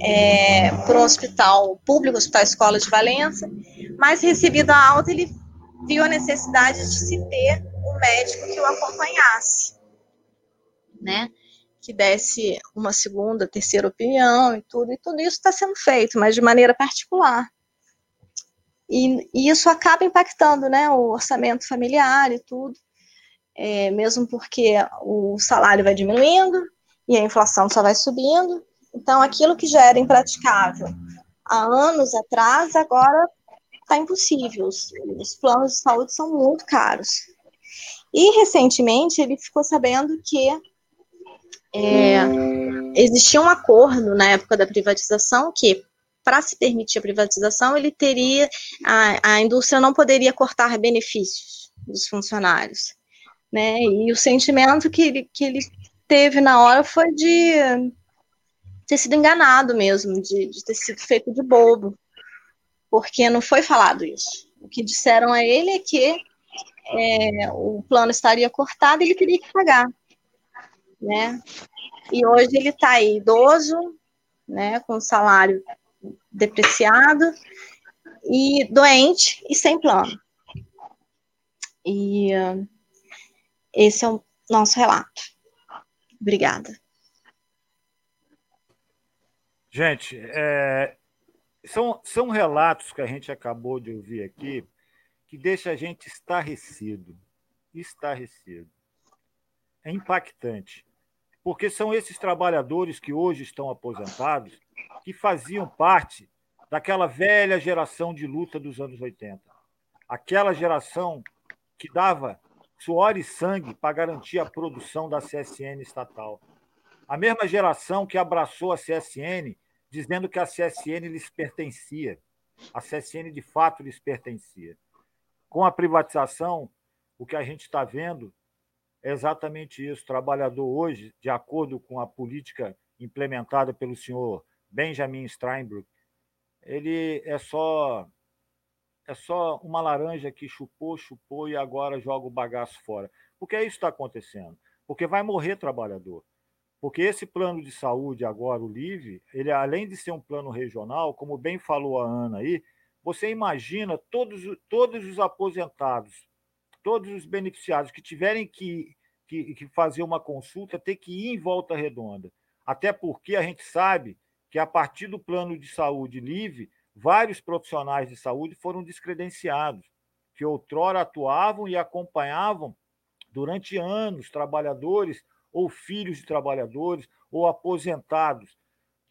é, por um hospital público, Hospital Escola de Valença, mas recebido a alta ele viu a necessidade de se ter um médico que o acompanhasse, né? Que desse uma segunda, terceira opinião e tudo, e tudo isso está sendo feito, mas de maneira particular. E, e, isso acaba impactando, né, o orçamento familiar e tudo, é, mesmo porque o salário vai diminuindo e a inflação só vai subindo, então aquilo que já era impraticável há anos atrás, agora está impossível. Os, os planos de saúde são muito caros. E recentemente ele ficou sabendo que é, existia um acordo na época da privatização que para se permitir a privatização ele teria a, a indústria não poderia cortar benefícios dos funcionários, né? E o sentimento que ele, que ele teve na hora foi de ter sido enganado mesmo, de, de ter sido feito de bobo, porque não foi falado isso. O que disseram a ele é que é, o plano estaria cortado e ele teria que pagar, né? E hoje ele está aí idoso, né, com salário depreciado e doente e sem plano. E uh, esse é o nosso relato. Obrigada. Gente, é, são, são relatos que a gente acabou de ouvir aqui que deixa a gente estarrecido. Estarrecido. É impactante. Porque são esses trabalhadores que hoje estão aposentados que faziam parte daquela velha geração de luta dos anos 80. Aquela geração que dava suor e sangue para garantir a produção da CSN estatal. A mesma geração que abraçou a CSN dizendo que a CSN lhes pertencia. A CSN de fato lhes pertencia. Com a privatização, o que a gente está vendo é exatamente isso. O trabalhador hoje, de acordo com a política implementada pelo senhor Benjamin Steinbrück, ele é só é só uma laranja que chupou, chupou e agora joga o bagaço fora. Porque é isso que está acontecendo. Porque vai morrer trabalhador. Porque esse plano de saúde agora, o LIVE, ele além de ser um plano regional, como bem falou a Ana aí, você imagina todos, todos os aposentados, todos os beneficiados que tiverem que, que, que fazer uma consulta, ter que ir em volta redonda. Até porque a gente sabe que a partir do plano de saúde LIVE, vários profissionais de saúde foram descredenciados, que outrora atuavam e acompanhavam durante anos trabalhadores ou filhos de trabalhadores, ou aposentados.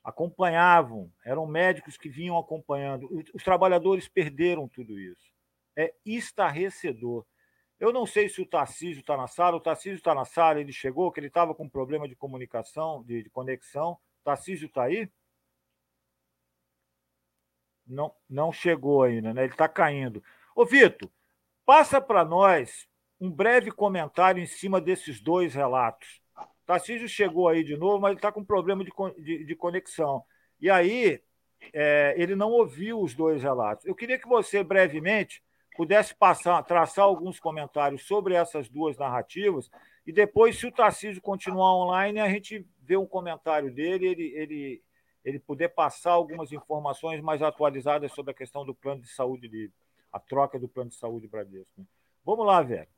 Acompanhavam, eram médicos que vinham acompanhando. Os trabalhadores perderam tudo isso. É estarrecedor. Eu não sei se o Tarcísio está na sala. O Tarcísio está na sala, ele chegou, que ele estava com problema de comunicação, de, de conexão. O Tarcísio está aí? Não, não chegou ainda, né? Ele está caindo. Ô, Vitor, passa para nós um breve comentário em cima desses dois relatos. Tarcísio chegou aí de novo, mas ele está com problema de, de, de, conexão. E aí, é, ele não ouviu os dois relatos. Eu queria que você, brevemente, pudesse passar, traçar alguns comentários sobre essas duas narrativas, e depois, se o Tarcísio continuar online, a gente vê um comentário dele, ele, ele, ele poder passar algumas informações mais atualizadas sobre a questão do plano de saúde livre, a troca do plano de saúde Bradesco. Vamos lá, velho.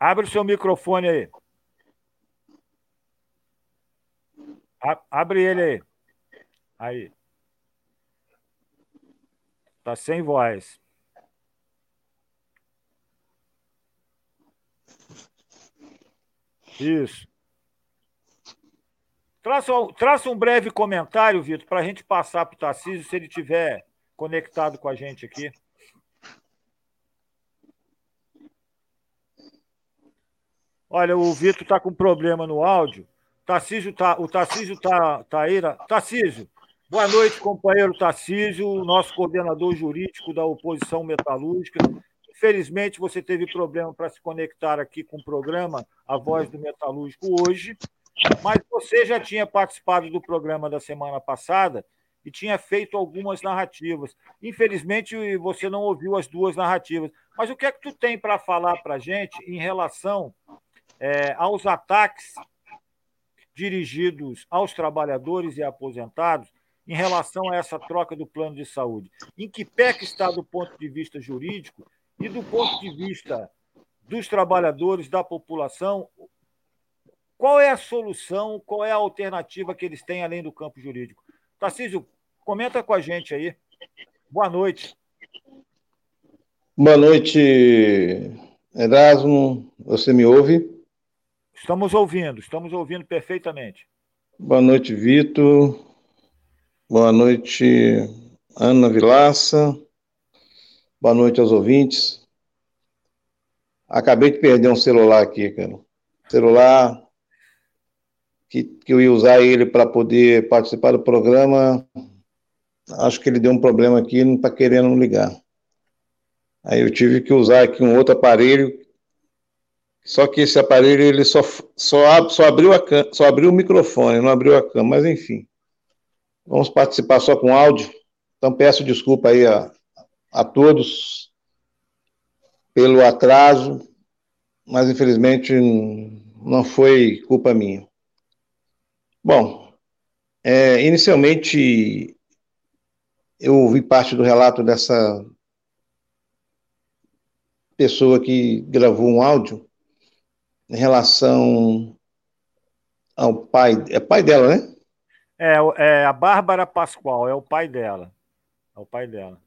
Abre o seu microfone aí. Abre ele aí. Aí. Tá sem voz. Isso. Traça, traça um breve comentário, Vitor, para a gente passar para o Tarcísio, se ele estiver conectado com a gente aqui. Olha, o Vitor está com problema no áudio. Tarcísio tá, o Tarcísio está tá aí. Tarcísio, boa noite, companheiro Tarcísio, nosso coordenador jurídico da oposição metalúrgica. Infelizmente, você teve problema para se conectar aqui com o programa A Voz do Metalúrgico hoje, mas você já tinha participado do programa da semana passada e tinha feito algumas narrativas. Infelizmente, você não ouviu as duas narrativas. Mas o que é que tu tem para falar para a gente em relação é, aos ataques dirigidos aos trabalhadores e aposentados em relação a essa troca do plano de saúde. Em que pé que está do ponto de vista jurídico e do ponto de vista dos trabalhadores, da população, qual é a solução, qual é a alternativa que eles têm além do campo jurídico? Tarcísio, comenta com a gente aí. Boa noite. Boa noite, Erasmo. Você me ouve? Estamos ouvindo, estamos ouvindo perfeitamente. Boa noite, Vitor. Boa noite, Ana Vilaça. Boa noite aos ouvintes. Acabei de perder um celular aqui, cara. Celular que, que eu ia usar ele para poder participar do programa. Acho que ele deu um problema aqui não está querendo ligar. Aí eu tive que usar aqui um outro aparelho só que esse aparelho ele só, só, só, abriu, a, só abriu o microfone, não abriu a câmera, mas enfim. Vamos participar só com áudio. Então peço desculpa aí a, a todos pelo atraso, mas infelizmente não foi culpa minha. Bom, é, inicialmente eu ouvi parte do relato dessa pessoa que gravou um áudio em relação Ah, o pai. É pai dela, né? É, é a Bárbara Pascoal, é o pai dela. É o pai dela.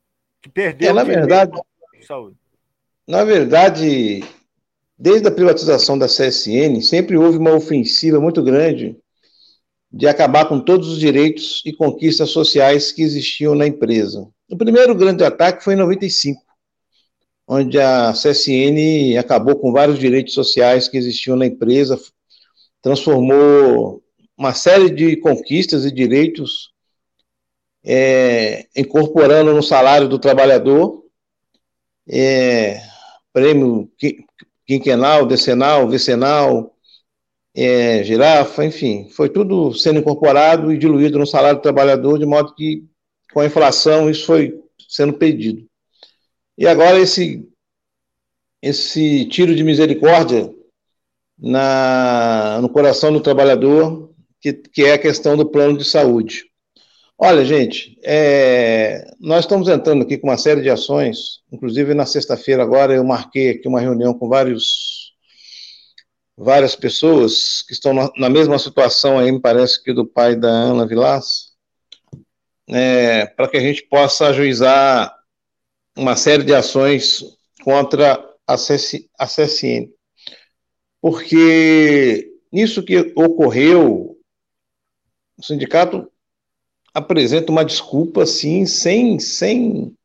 Que perdeu. É, na verdade. Saúde. Na verdade, desde a privatização da CSN, sempre houve uma ofensiva muito grande de acabar com todos os direitos e conquistas sociais que existiam na empresa. O primeiro grande ataque foi em 95, onde a CSN acabou com vários direitos sociais que existiam na empresa, transformou uma série de conquistas e direitos é, incorporando no salário do trabalhador, é, prêmio quinquenal, decenal, vicenal, é, girafa, enfim, foi tudo sendo incorporado e diluído no salário do trabalhador, de modo que, com a inflação, isso foi sendo pedido. E agora esse, esse tiro de misericórdia na, no coração do trabalhador, que, que é a questão do plano de saúde. Olha, gente, é, nós estamos entrando aqui com uma série de ações, inclusive na sexta-feira agora eu marquei aqui uma reunião com vários, várias pessoas que estão na, na mesma situação aí, me parece que do pai da Ana Vilas, é, para que a gente possa ajuizar uma série de ações contra a, CS, a CSN porque nisso que ocorreu, o sindicato apresenta uma desculpa assim, sem, sem,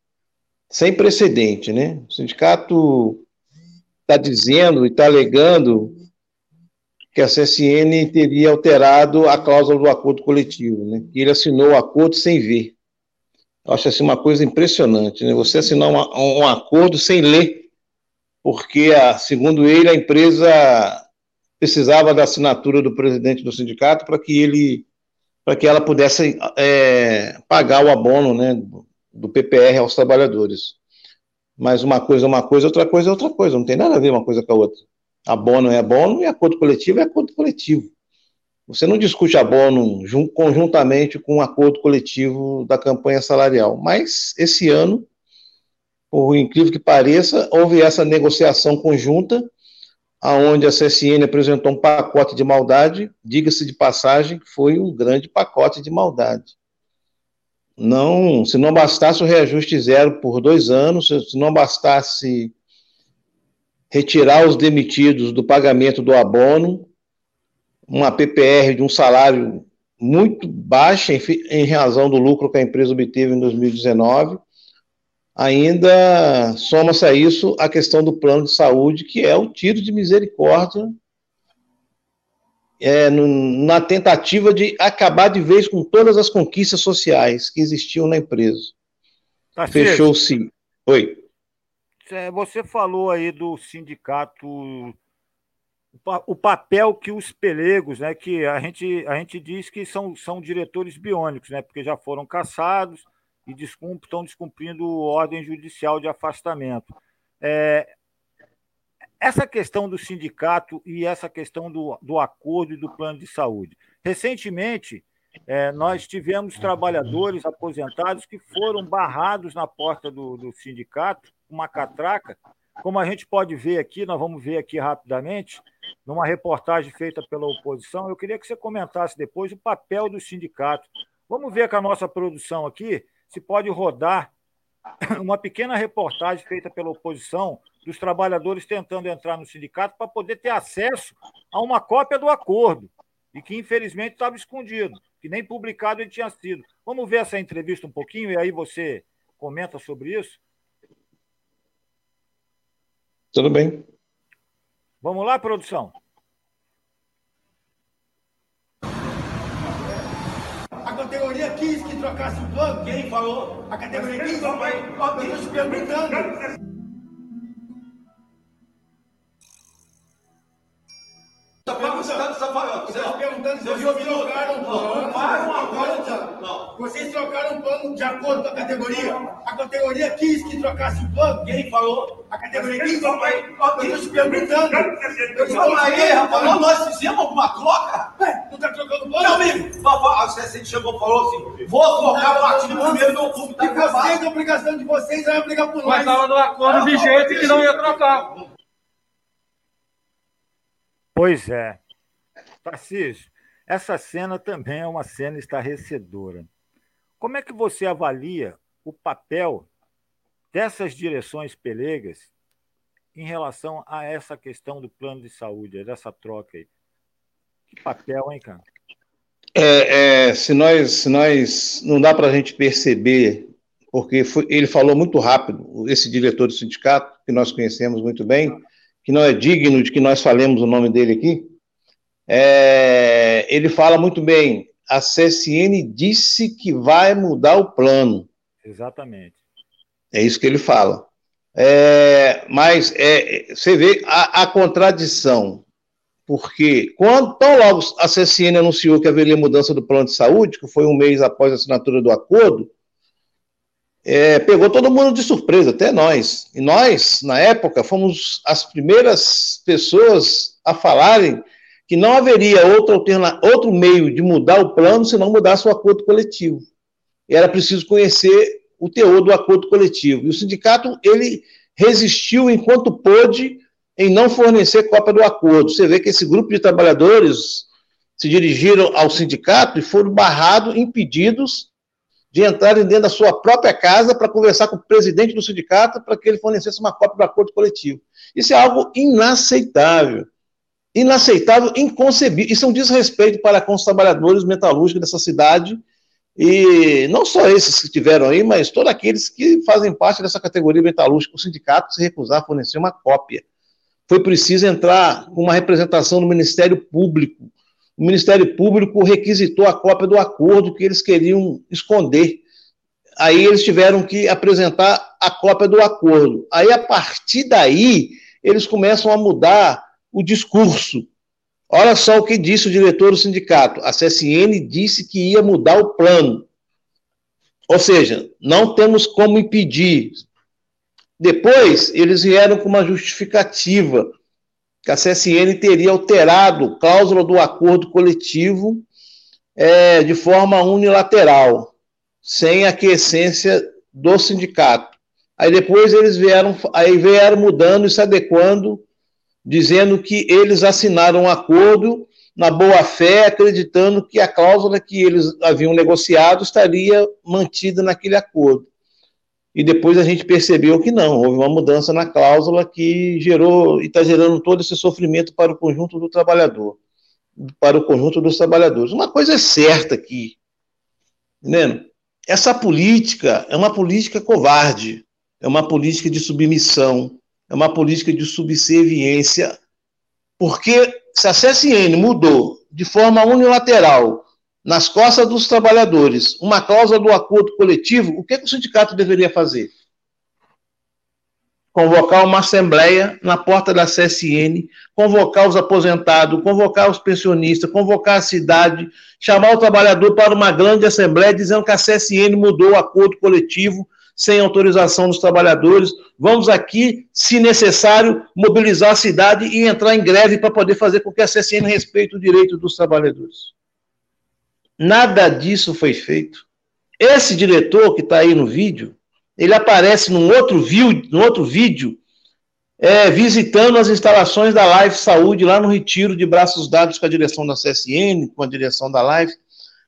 sem precedente, né? O sindicato está dizendo e está alegando que a CSN teria alterado a cláusula do acordo coletivo, né? Que ele assinou o acordo sem ver. Eu acho assim uma coisa impressionante, né? Você assinar uma, um acordo sem ler porque, a, segundo ele, a empresa precisava da assinatura do presidente do sindicato para que ele para que ela pudesse é, pagar o abono né, do PPR aos trabalhadores. Mas uma coisa é uma coisa, outra coisa é outra coisa, não tem nada a ver uma coisa com a outra. Abono é abono e acordo coletivo é acordo coletivo. Você não discute abono conjuntamente com o acordo coletivo da campanha salarial. Mas esse ano por incrível que pareça, houve essa negociação conjunta, aonde a CSN apresentou um pacote de maldade, diga-se de passagem, foi um grande pacote de maldade. Não, se não bastasse o reajuste zero por dois anos, se não bastasse retirar os demitidos do pagamento do abono, uma PPR de um salário muito baixa em, em razão do lucro que a empresa obteve em 2019, ainda soma-se a isso a questão do plano de saúde, que é o tiro de misericórdia é, na tentativa de acabar de vez com todas as conquistas sociais que existiam na empresa. Tá Fechou-se. Oi. É, você falou aí do sindicato, o papel que os pelegos, né, que a gente, a gente diz que são, são diretores biônicos, né, porque já foram caçados, e estão descumprindo ordem judicial de afastamento. É, essa questão do sindicato e essa questão do, do acordo e do plano de saúde. Recentemente, é, nós tivemos trabalhadores aposentados que foram barrados na porta do, do sindicato, uma catraca, como a gente pode ver aqui, nós vamos ver aqui rapidamente, numa reportagem feita pela oposição. Eu queria que você comentasse depois o papel do sindicato. Vamos ver com a nossa produção aqui se pode rodar uma pequena reportagem feita pela oposição dos trabalhadores tentando entrar no sindicato para poder ter acesso a uma cópia do acordo, e que infelizmente estava escondido, que nem publicado ele tinha sido. Vamos ver essa entrevista um pouquinho e aí você comenta sobre isso? Tudo bem. Vamos lá, produção? categoria quis que trocasse o plano. Quem falou? A categoria quis. Eu estou te perguntando. Tá perguntando, só falando. Você está perguntando se vocês trocaram o plano. Mais uma coisa. Vocês trocaram o plano de acordo com a categoria. A categoria quis que trocasse o plano. Quem falou? A categoria quis. Eu estou te perguntando. Calma aí, rapaz. Nós fizemos alguma troca? Ué, não está trocando o plano? Meu amigo, a CSN chegou e falou assim: vou trocar a partir do primeiro do clube. Tá vocês, a obrigação de vocês é brigar por nós. Mas estava no acordo vigente que não ia trocar. Pois é. Tarcísio, essa cena também é uma cena estarrecedora. Como é que você avalia o papel dessas direções pelegas em relação a essa questão do plano de saúde, dessa troca aí? Que papel, hein, cara? É, é, se nós, se nós não dá para a gente perceber, porque foi, ele falou muito rápido, esse diretor do sindicato que nós conhecemos muito bem, que não é digno de que nós falemos o nome dele aqui. É, ele fala muito bem. A CSN disse que vai mudar o plano. Exatamente. É isso que ele fala. É, mas é, você vê a, a, contradição, porque quando tão logo a CSN anunciou que haveria mudança do plano de saúde, que foi um mês após a assinatura do acordo, é, pegou todo mundo de surpresa, até nós. E nós, na época, fomos as primeiras pessoas a falarem que não haveria outro, outro meio de mudar o plano se não mudasse o acordo coletivo. Era preciso conhecer o teor do acordo coletivo. E o sindicato, ele resistiu enquanto pôde em não fornecer cópia do acordo. Você vê que esse grupo de trabalhadores se dirigiram ao sindicato e foram barrados, impedidos de entrarem dentro da sua própria casa para conversar com o presidente do sindicato para que ele fornecesse uma cópia do acordo coletivo. Isso é algo inaceitável. Inaceitável, inconcebível. Isso é um desrespeito para com os trabalhadores metalúrgicos dessa cidade e não só esses que tiveram aí, mas todos aqueles que fazem parte dessa categoria metalúrgica, o sindicato se recusar a fornecer uma cópia. Foi preciso entrar com uma representação no Ministério Público. O Ministério Público requisitou a cópia do acordo que eles queriam esconder. Aí eles tiveram que apresentar a cópia do acordo. Aí, a partir daí, eles começam a mudar o discurso. Olha só o que disse o diretor do sindicato. A CSN disse que ia mudar o plano. Ou seja, não temos como impedir. Depois, eles vieram com uma justificativa que a CSN teria alterado cláusula do acordo coletivo é, de forma unilateral, sem aquiescência do sindicato. Aí depois eles vieram, aí vieram mudando e se adequando dizendo que eles assinaram um acordo na boa fé, acreditando que a cláusula que eles haviam negociado estaria mantida naquele acordo. E depois a gente percebeu que não, houve uma mudança na cláusula que gerou e está gerando todo esse sofrimento para o conjunto do trabalhador, para o conjunto dos trabalhadores. Uma coisa é certa aqui, entendendo? Essa política é uma política covarde, é uma política de submissão, é uma política de subserviência, porque se a CSN mudou de forma unilateral nas costas dos trabalhadores uma cláusula do acordo coletivo, o que, que o sindicato deveria fazer? Convocar uma assembleia na porta da CSN, convocar os aposentados, convocar os pensionistas, convocar a cidade, chamar o trabalhador para uma grande assembleia dizendo que a CSN mudou o acordo coletivo sem autorização dos trabalhadores. Vamos aqui, se necessário, mobilizar a cidade e entrar em greve para poder fazer com que a CSN respeite o direito dos trabalhadores. Nada disso foi feito. Esse diretor que está aí no vídeo, ele aparece num outro, vídeo, num outro vídeo é, visitando as instalações da Life Saúde lá no Retiro de Braços Dados com a direção da CSN, com a direção da Life.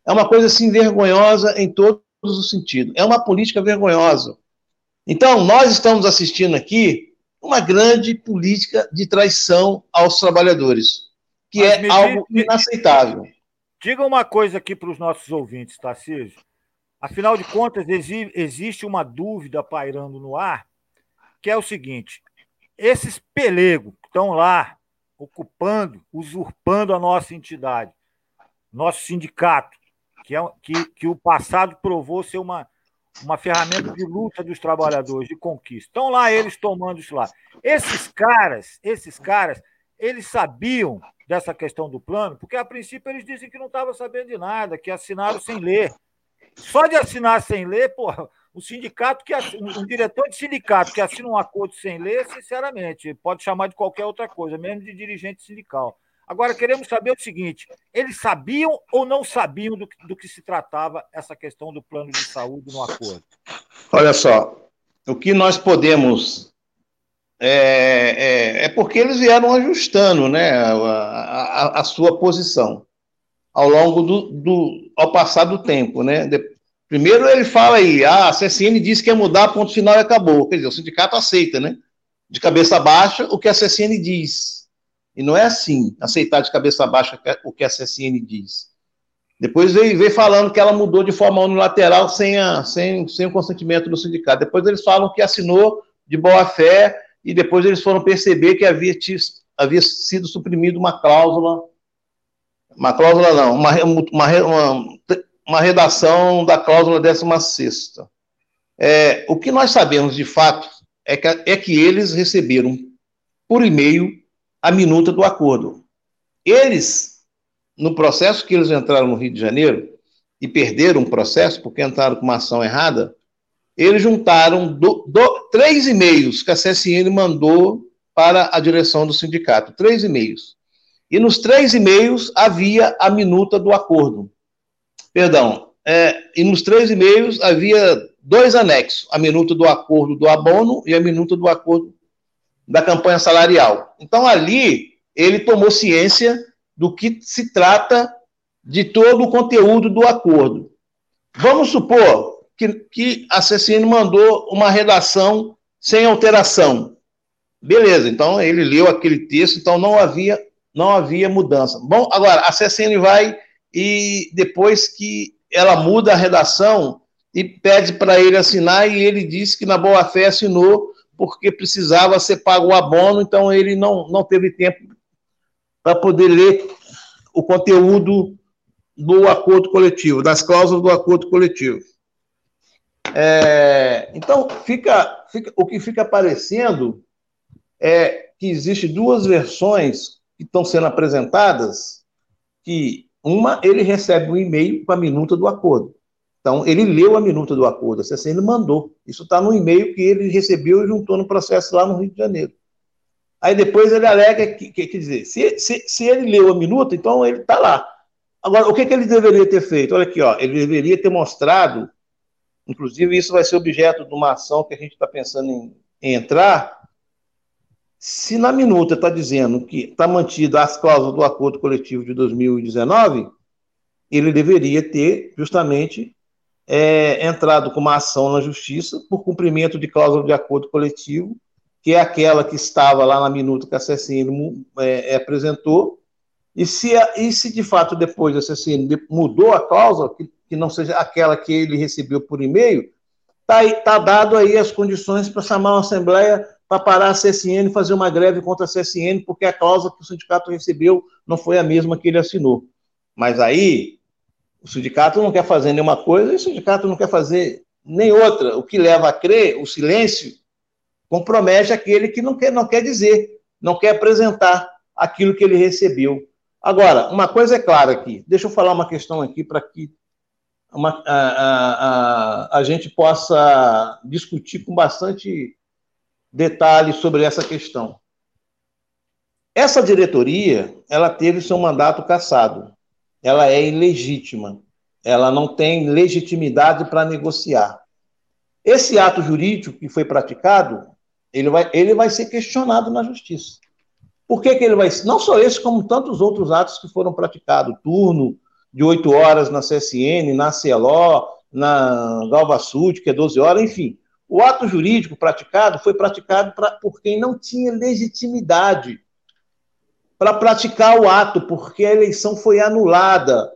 É uma coisa assim vergonhosa em todo os sentidos. É uma política vergonhosa. Então, nós estamos assistindo aqui uma grande política de traição aos trabalhadores, que Mas é algo diga, inaceitável. Diga uma coisa aqui para os nossos ouvintes, Tarcísio. Afinal de contas, existe uma dúvida pairando no ar, que é o seguinte: esses pelegos que estão lá ocupando, usurpando a nossa entidade, nosso sindicato, que, é, que, que o passado provou ser uma, uma ferramenta de luta dos trabalhadores, de conquista. Estão lá eles tomando isso lá. Esses caras, esses caras, eles sabiam dessa questão do plano, porque a princípio eles dizem que não estavam sabendo de nada, que assinaram sem ler. Só de assinar sem ler, porra, o sindicato que um diretor de sindicato que assina um acordo sem ler, sinceramente, pode chamar de qualquer outra coisa, mesmo de dirigente sindical. Agora, queremos saber o seguinte: eles sabiam ou não sabiam do, do que se tratava essa questão do plano de saúde no acordo? Olha só, o que nós podemos. É, é, é porque eles vieram ajustando né, a, a, a sua posição. ao longo do, do ao passar do tempo, né? De, primeiro ele fala aí, ah, a CSN disse que ia mudar, ponto final e acabou. Quer dizer, o sindicato aceita, né? De cabeça baixa o que a CSN diz. E não é assim, aceitar de cabeça baixa o que a CSN diz. Depois veio falando que ela mudou de forma unilateral sem, a, sem, sem o consentimento do sindicato. Depois eles falam que assinou de boa fé e depois eles foram perceber que havia, havia sido suprimida uma cláusula, uma cláusula não, uma, uma, uma, uma redação da cláusula 16. É, o que nós sabemos de fato é que, é que eles receberam por e-mail a minuta do acordo. Eles no processo que eles entraram no Rio de Janeiro e perderam o processo porque entraram com uma ação errada, eles juntaram do, do, três e-mails que a CSN mandou para a direção do sindicato. Três e-mails. E nos três e-mails havia a minuta do acordo. Perdão. É, e nos três e-mails havia dois anexos: a minuta do acordo do abono e a minuta do acordo da campanha salarial. Então ali ele tomou ciência do que se trata de todo o conteúdo do acordo. Vamos supor que, que a CCN mandou uma redação sem alteração. Beleza, então ele leu aquele texto, então não havia, não havia mudança. Bom, agora a CCN vai e depois que ela muda a redação e pede para ele assinar e ele disse que na boa fé assinou porque precisava ser pago o abono, então ele não, não teve tempo para poder ler o conteúdo do acordo coletivo, das cláusulas do acordo coletivo. É, então, fica, fica, o que fica aparecendo é que existem duas versões que estão sendo apresentadas, que uma, ele recebe um e-mail com a minuta do acordo. Então, ele leu a minuta do acordo, a CCN mandou. Isso está no e-mail que ele recebeu e juntou no processo lá no Rio de Janeiro. Aí depois ele alega que, que quer dizer, se, se, se ele leu a minuta, então ele está lá. Agora, o que, que ele deveria ter feito? Olha aqui, ó, ele deveria ter mostrado, inclusive isso vai ser objeto de uma ação que a gente está pensando em, em entrar. Se na minuta está dizendo que está mantida as cláusulas do acordo coletivo de 2019, ele deveria ter justamente é, entrado com uma ação na justiça por cumprimento de cláusula de acordo coletivo que é aquela que estava lá na minuta que a CSN é, apresentou, e se, e se de fato depois a CSN mudou a cláusula, que, que não seja aquela que ele recebeu por e-mail, está tá dado aí as condições para chamar uma assembleia para parar a CSN e fazer uma greve contra a CSN, porque a cláusula que o sindicato recebeu não foi a mesma que ele assinou. Mas aí, o sindicato não quer fazer nenhuma coisa e o sindicato não quer fazer nem outra. O que leva a crer, o silêncio, compromete aquele que não quer, não quer dizer, não quer apresentar aquilo que ele recebeu. Agora, uma coisa é clara aqui, deixa eu falar uma questão aqui para que uma, a, a, a, a gente possa discutir com bastante detalhe sobre essa questão. Essa diretoria, ela teve seu mandato cassado. Ela é ilegítima. Ela não tem legitimidade para negociar. Esse ato jurídico que foi praticado ele vai, ele vai ser questionado na justiça. Por que, que ele vai. Não só esse, como tantos outros atos que foram praticados. Turno de 8 horas na CSN, na CELO, na Galva Sud, que é 12 horas, enfim. O ato jurídico praticado foi praticado pra, por quem não tinha legitimidade para praticar o ato, porque a eleição foi anulada.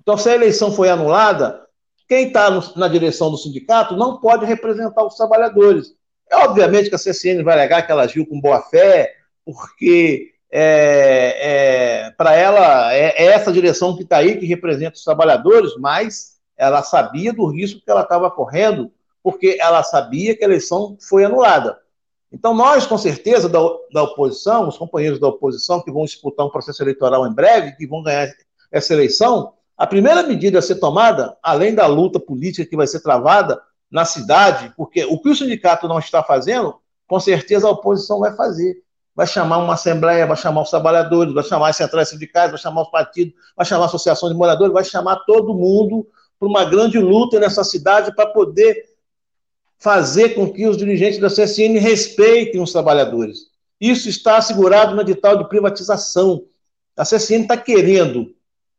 Então, se a eleição foi anulada, quem está na direção do sindicato não pode representar os trabalhadores. É obviamente que a CSN vai alegar que ela agiu com boa fé, porque é, é, para ela é, é, essa direção que está aí, que representa os trabalhadores, mas ela sabia do risco que ela estava correndo, porque ela sabia que a eleição foi anulada. Então, nós, com certeza, da, da oposição, os companheiros da oposição que vão disputar um processo eleitoral em breve, que vão ganhar essa eleição, a primeira medida a ser tomada, além da luta política que vai ser travada, na cidade, porque o que o sindicato não está fazendo, com certeza a oposição vai fazer. Vai chamar uma assembleia, vai chamar os trabalhadores, vai chamar as centrais sindicais, vai chamar os partidos, vai chamar a associação de moradores, vai chamar todo mundo para uma grande luta nessa cidade para poder fazer com que os dirigentes da CSN respeitem os trabalhadores. Isso está assegurado no edital de privatização. A CSN está querendo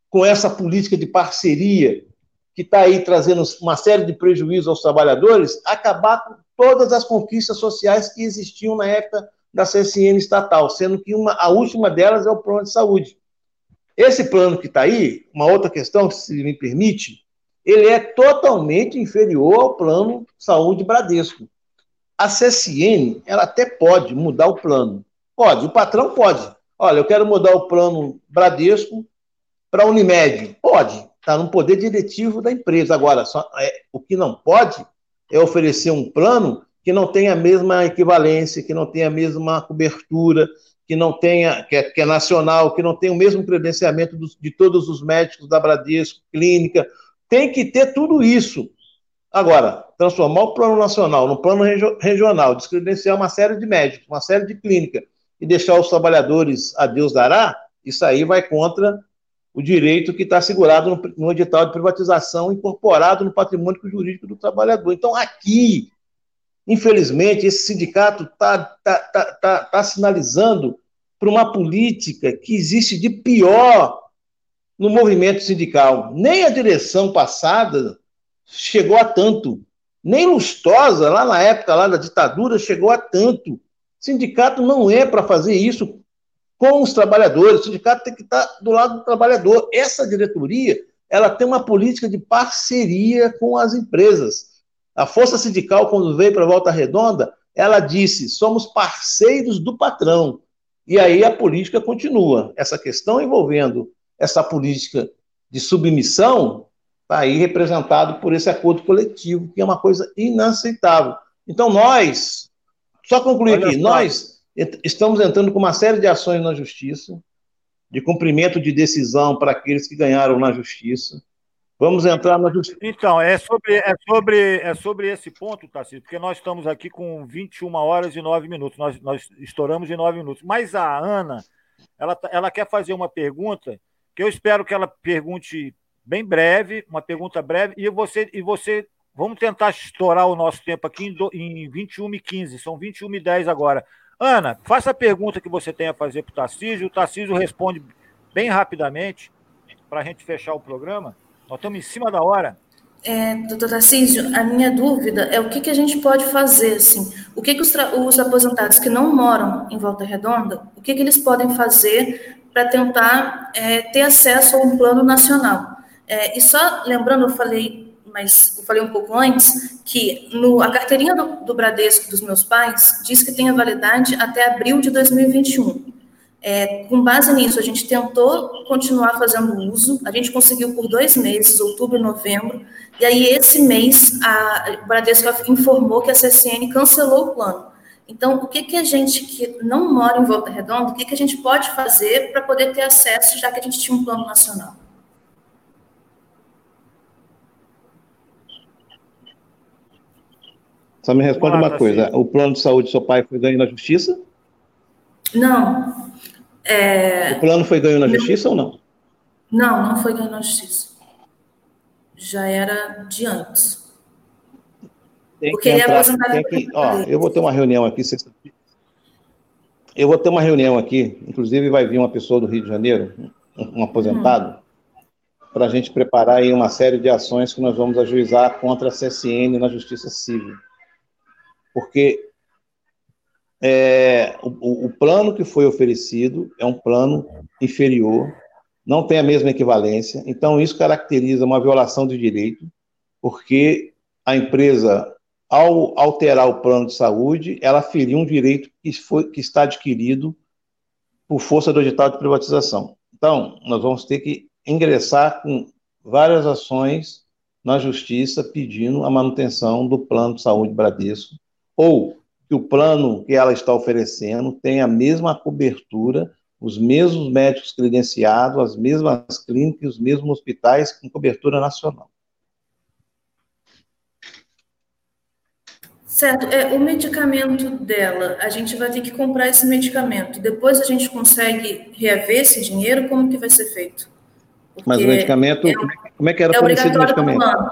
com essa política de parceria que está aí trazendo uma série de prejuízos aos trabalhadores, acabar com todas as conquistas sociais que existiam na época da CSN estatal, sendo que uma, a última delas é o plano de saúde. Esse plano que está aí, uma outra questão, se me permite, ele é totalmente inferior ao plano saúde Bradesco. A CSN, ela até pode mudar o plano. Pode, o patrão pode. Olha, eu quero mudar o plano Bradesco para Unimed. Pode, está no poder diretivo da empresa. Agora, só, é, o que não pode é oferecer um plano que não tenha a mesma equivalência, que não tenha a mesma cobertura, que não tenha, que é, que é nacional, que não tenha o mesmo credenciamento dos, de todos os médicos da Bradesco, clínica. Tem que ter tudo isso. Agora, transformar o plano nacional no plano regional, descredenciar uma série de médicos, uma série de clínica e deixar os trabalhadores a Deus dará, isso aí vai contra o direito que está assegurado no, no, edital de privatização incorporado no patrimônio jurídico do trabalhador. Então, aqui, infelizmente, esse sindicato está tá, tá, tá, tá sinalizando para uma política que existe de pior no movimento sindical. Nem a direção passada chegou a tanto, nem Lustosa, lá na época lá da ditadura, chegou a tanto. Sindicato não é para fazer isso com os trabalhadores. O sindicato tem que estar do lado do trabalhador. Essa diretoria, ela tem uma política de parceria com as empresas. A força sindical, quando veio para Volta Redonda, ela disse: somos parceiros do patrão. E aí a política continua. Essa questão envolvendo essa política de submissão está aí representado por esse acordo coletivo, que é uma coisa inaceitável. Então, nós, só concluir Olha aqui, só. nós Estamos entrando com uma série de ações na justiça, de cumprimento de decisão para aqueles que ganharam na justiça. Vamos entrar na justiça. Então, é sobre, é sobre, é sobre esse ponto, Tarcísio, porque nós estamos aqui com 21 horas e 9 minutos. Nós, nós estouramos em 9 minutos. Mas a Ana, ela, ela quer fazer uma pergunta que eu espero que ela pergunte bem breve, uma pergunta breve, e você, e você vamos tentar estourar o nosso tempo aqui em, do, em 21 e 15, são 21 e 10 agora. Ana, faça a pergunta que você tem a fazer para o Tarcísio. O Tarcísio responde bem rapidamente para a gente fechar o programa. Nós estamos em cima da hora. É, doutor Tarcísio, a minha dúvida é o que, que a gente pode fazer, assim, o que, que os, os aposentados que não moram em Volta Redonda, o que, que eles podem fazer para tentar é, ter acesso a um plano nacional? É, e só lembrando, eu falei mas eu falei um pouco antes, que no, a carteirinha do, do Bradesco dos meus pais diz que tem a validade até abril de 2021. É, com base nisso, a gente tentou continuar fazendo uso, a gente conseguiu por dois meses, outubro e novembro, e aí esse mês a, Bradesco informou que a CSN cancelou o plano. Então, o que, que a gente que não mora em Volta Redonda, o que, que a gente pode fazer para poder ter acesso, já que a gente tinha um plano nacional? Só me responde uma coisa: o plano de saúde do seu pai foi ganho na justiça? Não. É... O plano foi ganho na justiça ou não? Não, não foi ganho na justiça. Já era de antes. Tem Porque ele é aposentado. Que, ó, eu vou ter uma reunião aqui Eu vou ter uma reunião aqui, inclusive vai vir uma pessoa do Rio de Janeiro, um aposentado, hum. para a gente preparar aí uma série de ações que nós vamos ajuizar contra a CSN na Justiça Civil porque é, o, o, plano que foi oferecido é um plano inferior, não tem a mesma equivalência, então isso caracteriza uma violação de direito, porque a empresa, ao alterar o plano de saúde, ela feriu um direito que, foi, que está adquirido por força do edital de privatização. Então, nós vamos ter que ingressar com várias ações na justiça pedindo a manutenção do plano de saúde Bradesco, ou que o plano que ela está oferecendo tem a mesma cobertura, os mesmos médicos credenciados, as mesmas clínicas, os mesmos hospitais com cobertura nacional. Certo. É, o medicamento dela, a gente vai ter que comprar esse medicamento. Depois a gente consegue reaver esse dinheiro? Como que vai ser feito? Porque Mas o medicamento, é, como é que era é fornecido o medicamento? Plano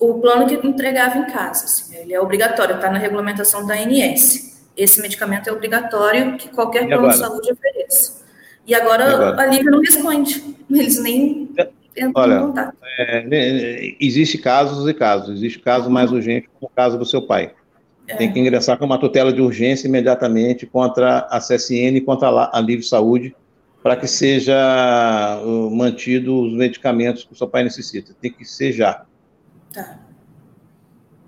o plano que entregava em casa. Assim, ele é obrigatório, está na regulamentação da ANS. Esse medicamento é obrigatório que qualquer plano de saúde ofereça. E agora, e agora? a Lívia não responde. Eles nem entram Olha, em contato. É, né, existe casos e casos. Existe caso mais urgente, como o caso do seu pai. É. Tem que ingressar com uma tutela de urgência imediatamente contra a CSN e contra a Livre Saúde, para que seja mantido os medicamentos que o seu pai necessita. Tem que ser já. Tá.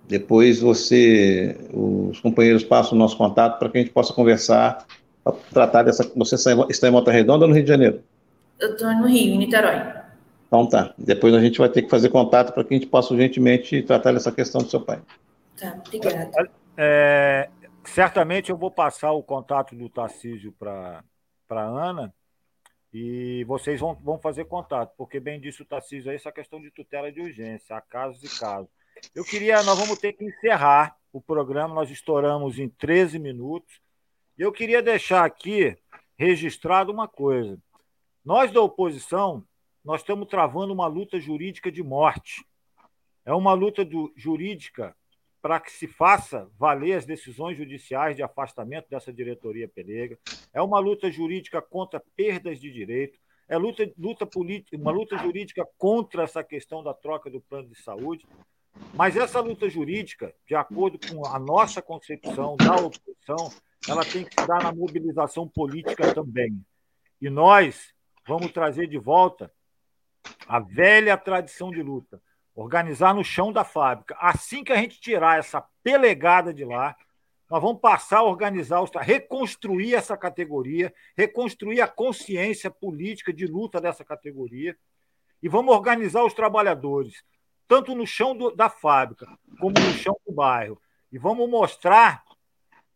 Depois você, os companheiros passam o nosso contato para que a gente possa conversar, para tratar dessa. Você está em Volta Redonda ou no Rio de Janeiro? Eu estou no Rio, em Niterói. Então tá. Depois a gente vai ter que fazer contato para que a gente possa urgentemente tratar dessa questão do seu pai. Tá, obrigada. É, certamente eu vou passar o contato do Tarcísio para a Ana e vocês vão, vão fazer contato, porque bem disse o Tarcísio aí, essa questão de tutela de urgência, há casos e casos. Eu queria, nós vamos ter que encerrar o programa, nós estouramos em 13 minutos. Eu queria deixar aqui registrado uma coisa. Nós da oposição, nós estamos travando uma luta jurídica de morte. É uma luta do, jurídica para que se faça valer as decisões judiciais de afastamento dessa diretoria pelega. É uma luta jurídica contra perdas de direito. É luta, luta política, uma luta jurídica contra essa questão da troca do plano de saúde. Mas essa luta jurídica, de acordo com a nossa concepção da oposição, ela tem que dar na mobilização política também. E nós vamos trazer de volta a velha tradição de luta, organizar no chão da fábrica. Assim que a gente tirar essa pelegada de lá, nós vamos passar a organizar, reconstruir essa categoria, reconstruir a consciência política de luta dessa categoria e vamos organizar os trabalhadores tanto no chão do, da fábrica como no chão do bairro. E vamos mostrar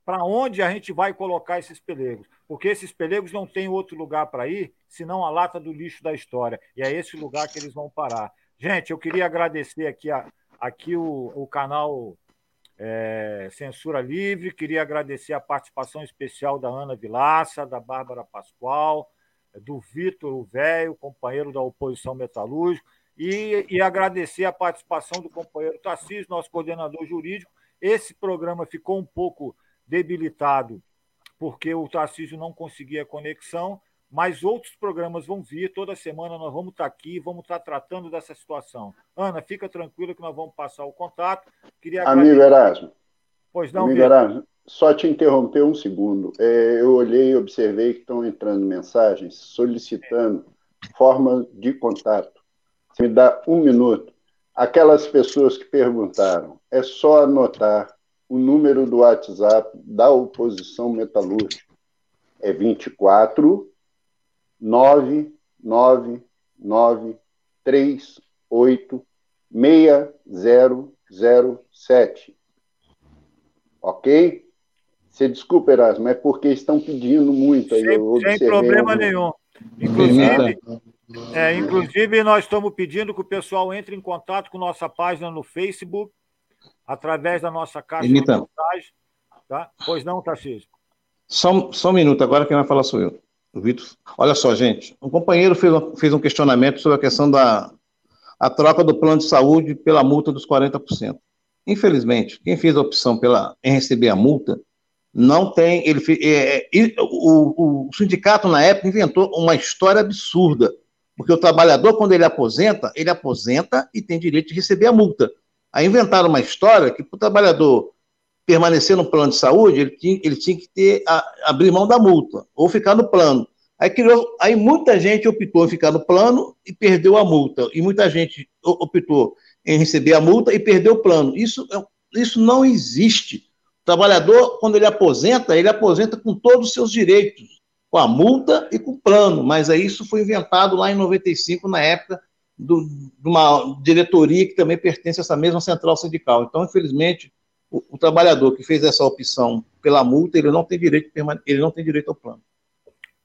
para onde a gente vai colocar esses pelegos, porque esses pelegos não têm outro lugar para ir senão a lata do lixo da história. E é esse lugar que eles vão parar. Gente, eu queria agradecer aqui, a, aqui o, o canal é, Censura Livre, queria agradecer a participação especial da Ana Vilaça, da Bárbara Pascoal, do Vitor, velho, companheiro da oposição metalúrgica, e, e agradecer a participação do companheiro Tarcísio, nosso coordenador jurídico. Esse programa ficou um pouco debilitado porque o Tarcísio não conseguia conexão, mas outros programas vão vir. Toda semana nós vamos estar aqui, vamos estar tratando dessa situação. Ana, fica tranquila que nós vamos passar o contato. Queria Amigo Erasmo. Pois não, Amigo Erasmo, só te interromper um segundo. É, eu olhei e observei que estão entrando mensagens solicitando forma de contato me dá um minuto. Aquelas pessoas que perguntaram, é só anotar o número do WhatsApp da oposição metalúrgica. É 24 99938 6007. Ok? Você desculpa, Erasmo, é porque estão pedindo muito. Aí, sem, sem problema nenhum. Inclusive, é, inclusive, nós estamos pedindo que o pessoal entre em contato com nossa página no Facebook, através da nossa caixa de mensagem. Tá? Pois não, Tarcísio? Só, só um minuto, agora quem vai falar sou eu. O Vitor. Olha só, gente. Um companheiro fez, fez um questionamento sobre a questão da a troca do plano de saúde pela multa dos 40%. Infelizmente, quem fez a opção pela, em receber a multa não tem. Ele, é, é, o, o sindicato, na época, inventou uma história absurda porque o trabalhador, quando ele aposenta, ele aposenta e tem direito de receber a multa. Aí inventaram uma história que para o trabalhador permanecer no plano de saúde, ele tinha, ele tinha que ter, a, abrir mão da multa, ou ficar no plano. Aí, criou, aí muita gente optou em ficar no plano e perdeu a multa. E muita gente optou em receber a multa e perdeu o plano. Isso, é isso não existe. O trabalhador, quando ele aposenta, ele aposenta com todos os seus direitos com a multa e com o plano, mas aí isso foi inventado lá em 95, na época do, de uma diretoria que também pertence a essa mesma central sindical. Então, infelizmente, o, o trabalhador que fez essa opção pela multa, ele não tem direito, ele não tem direito ao plano.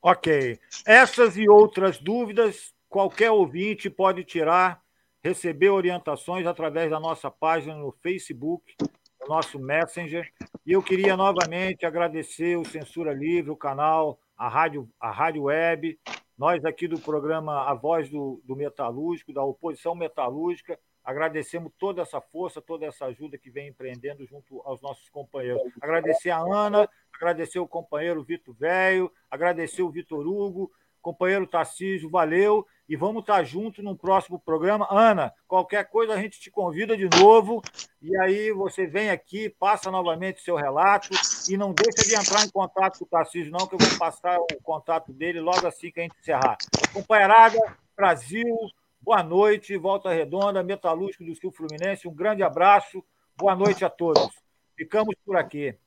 Ok. Essas e outras dúvidas, qualquer ouvinte pode tirar, receber orientações através da nossa página no Facebook, no nosso Messenger. E eu queria novamente agradecer o Censura Livre, o canal a rádio, a rádio web, nós aqui do programa A Voz do, do Metalúrgico, da oposição metalúrgica, agradecemos toda essa força, toda essa ajuda que vem empreendendo junto aos nossos companheiros. Agradecer a Ana, agradecer o companheiro Vitor Velho, agradecer o Vitor Hugo, Companheiro Tarcísio, valeu. E vamos estar juntos no próximo programa. Ana, qualquer coisa a gente te convida de novo. E aí você vem aqui, passa novamente seu relato. E não deixa de entrar em contato com o Tarcísio, não, que eu vou passar o contato dele logo assim que a gente encerrar. Companheirada, Brasil, boa noite. Volta Redonda, Metalúrgico do Sul Fluminense. Um grande abraço. Boa noite a todos. Ficamos por aqui.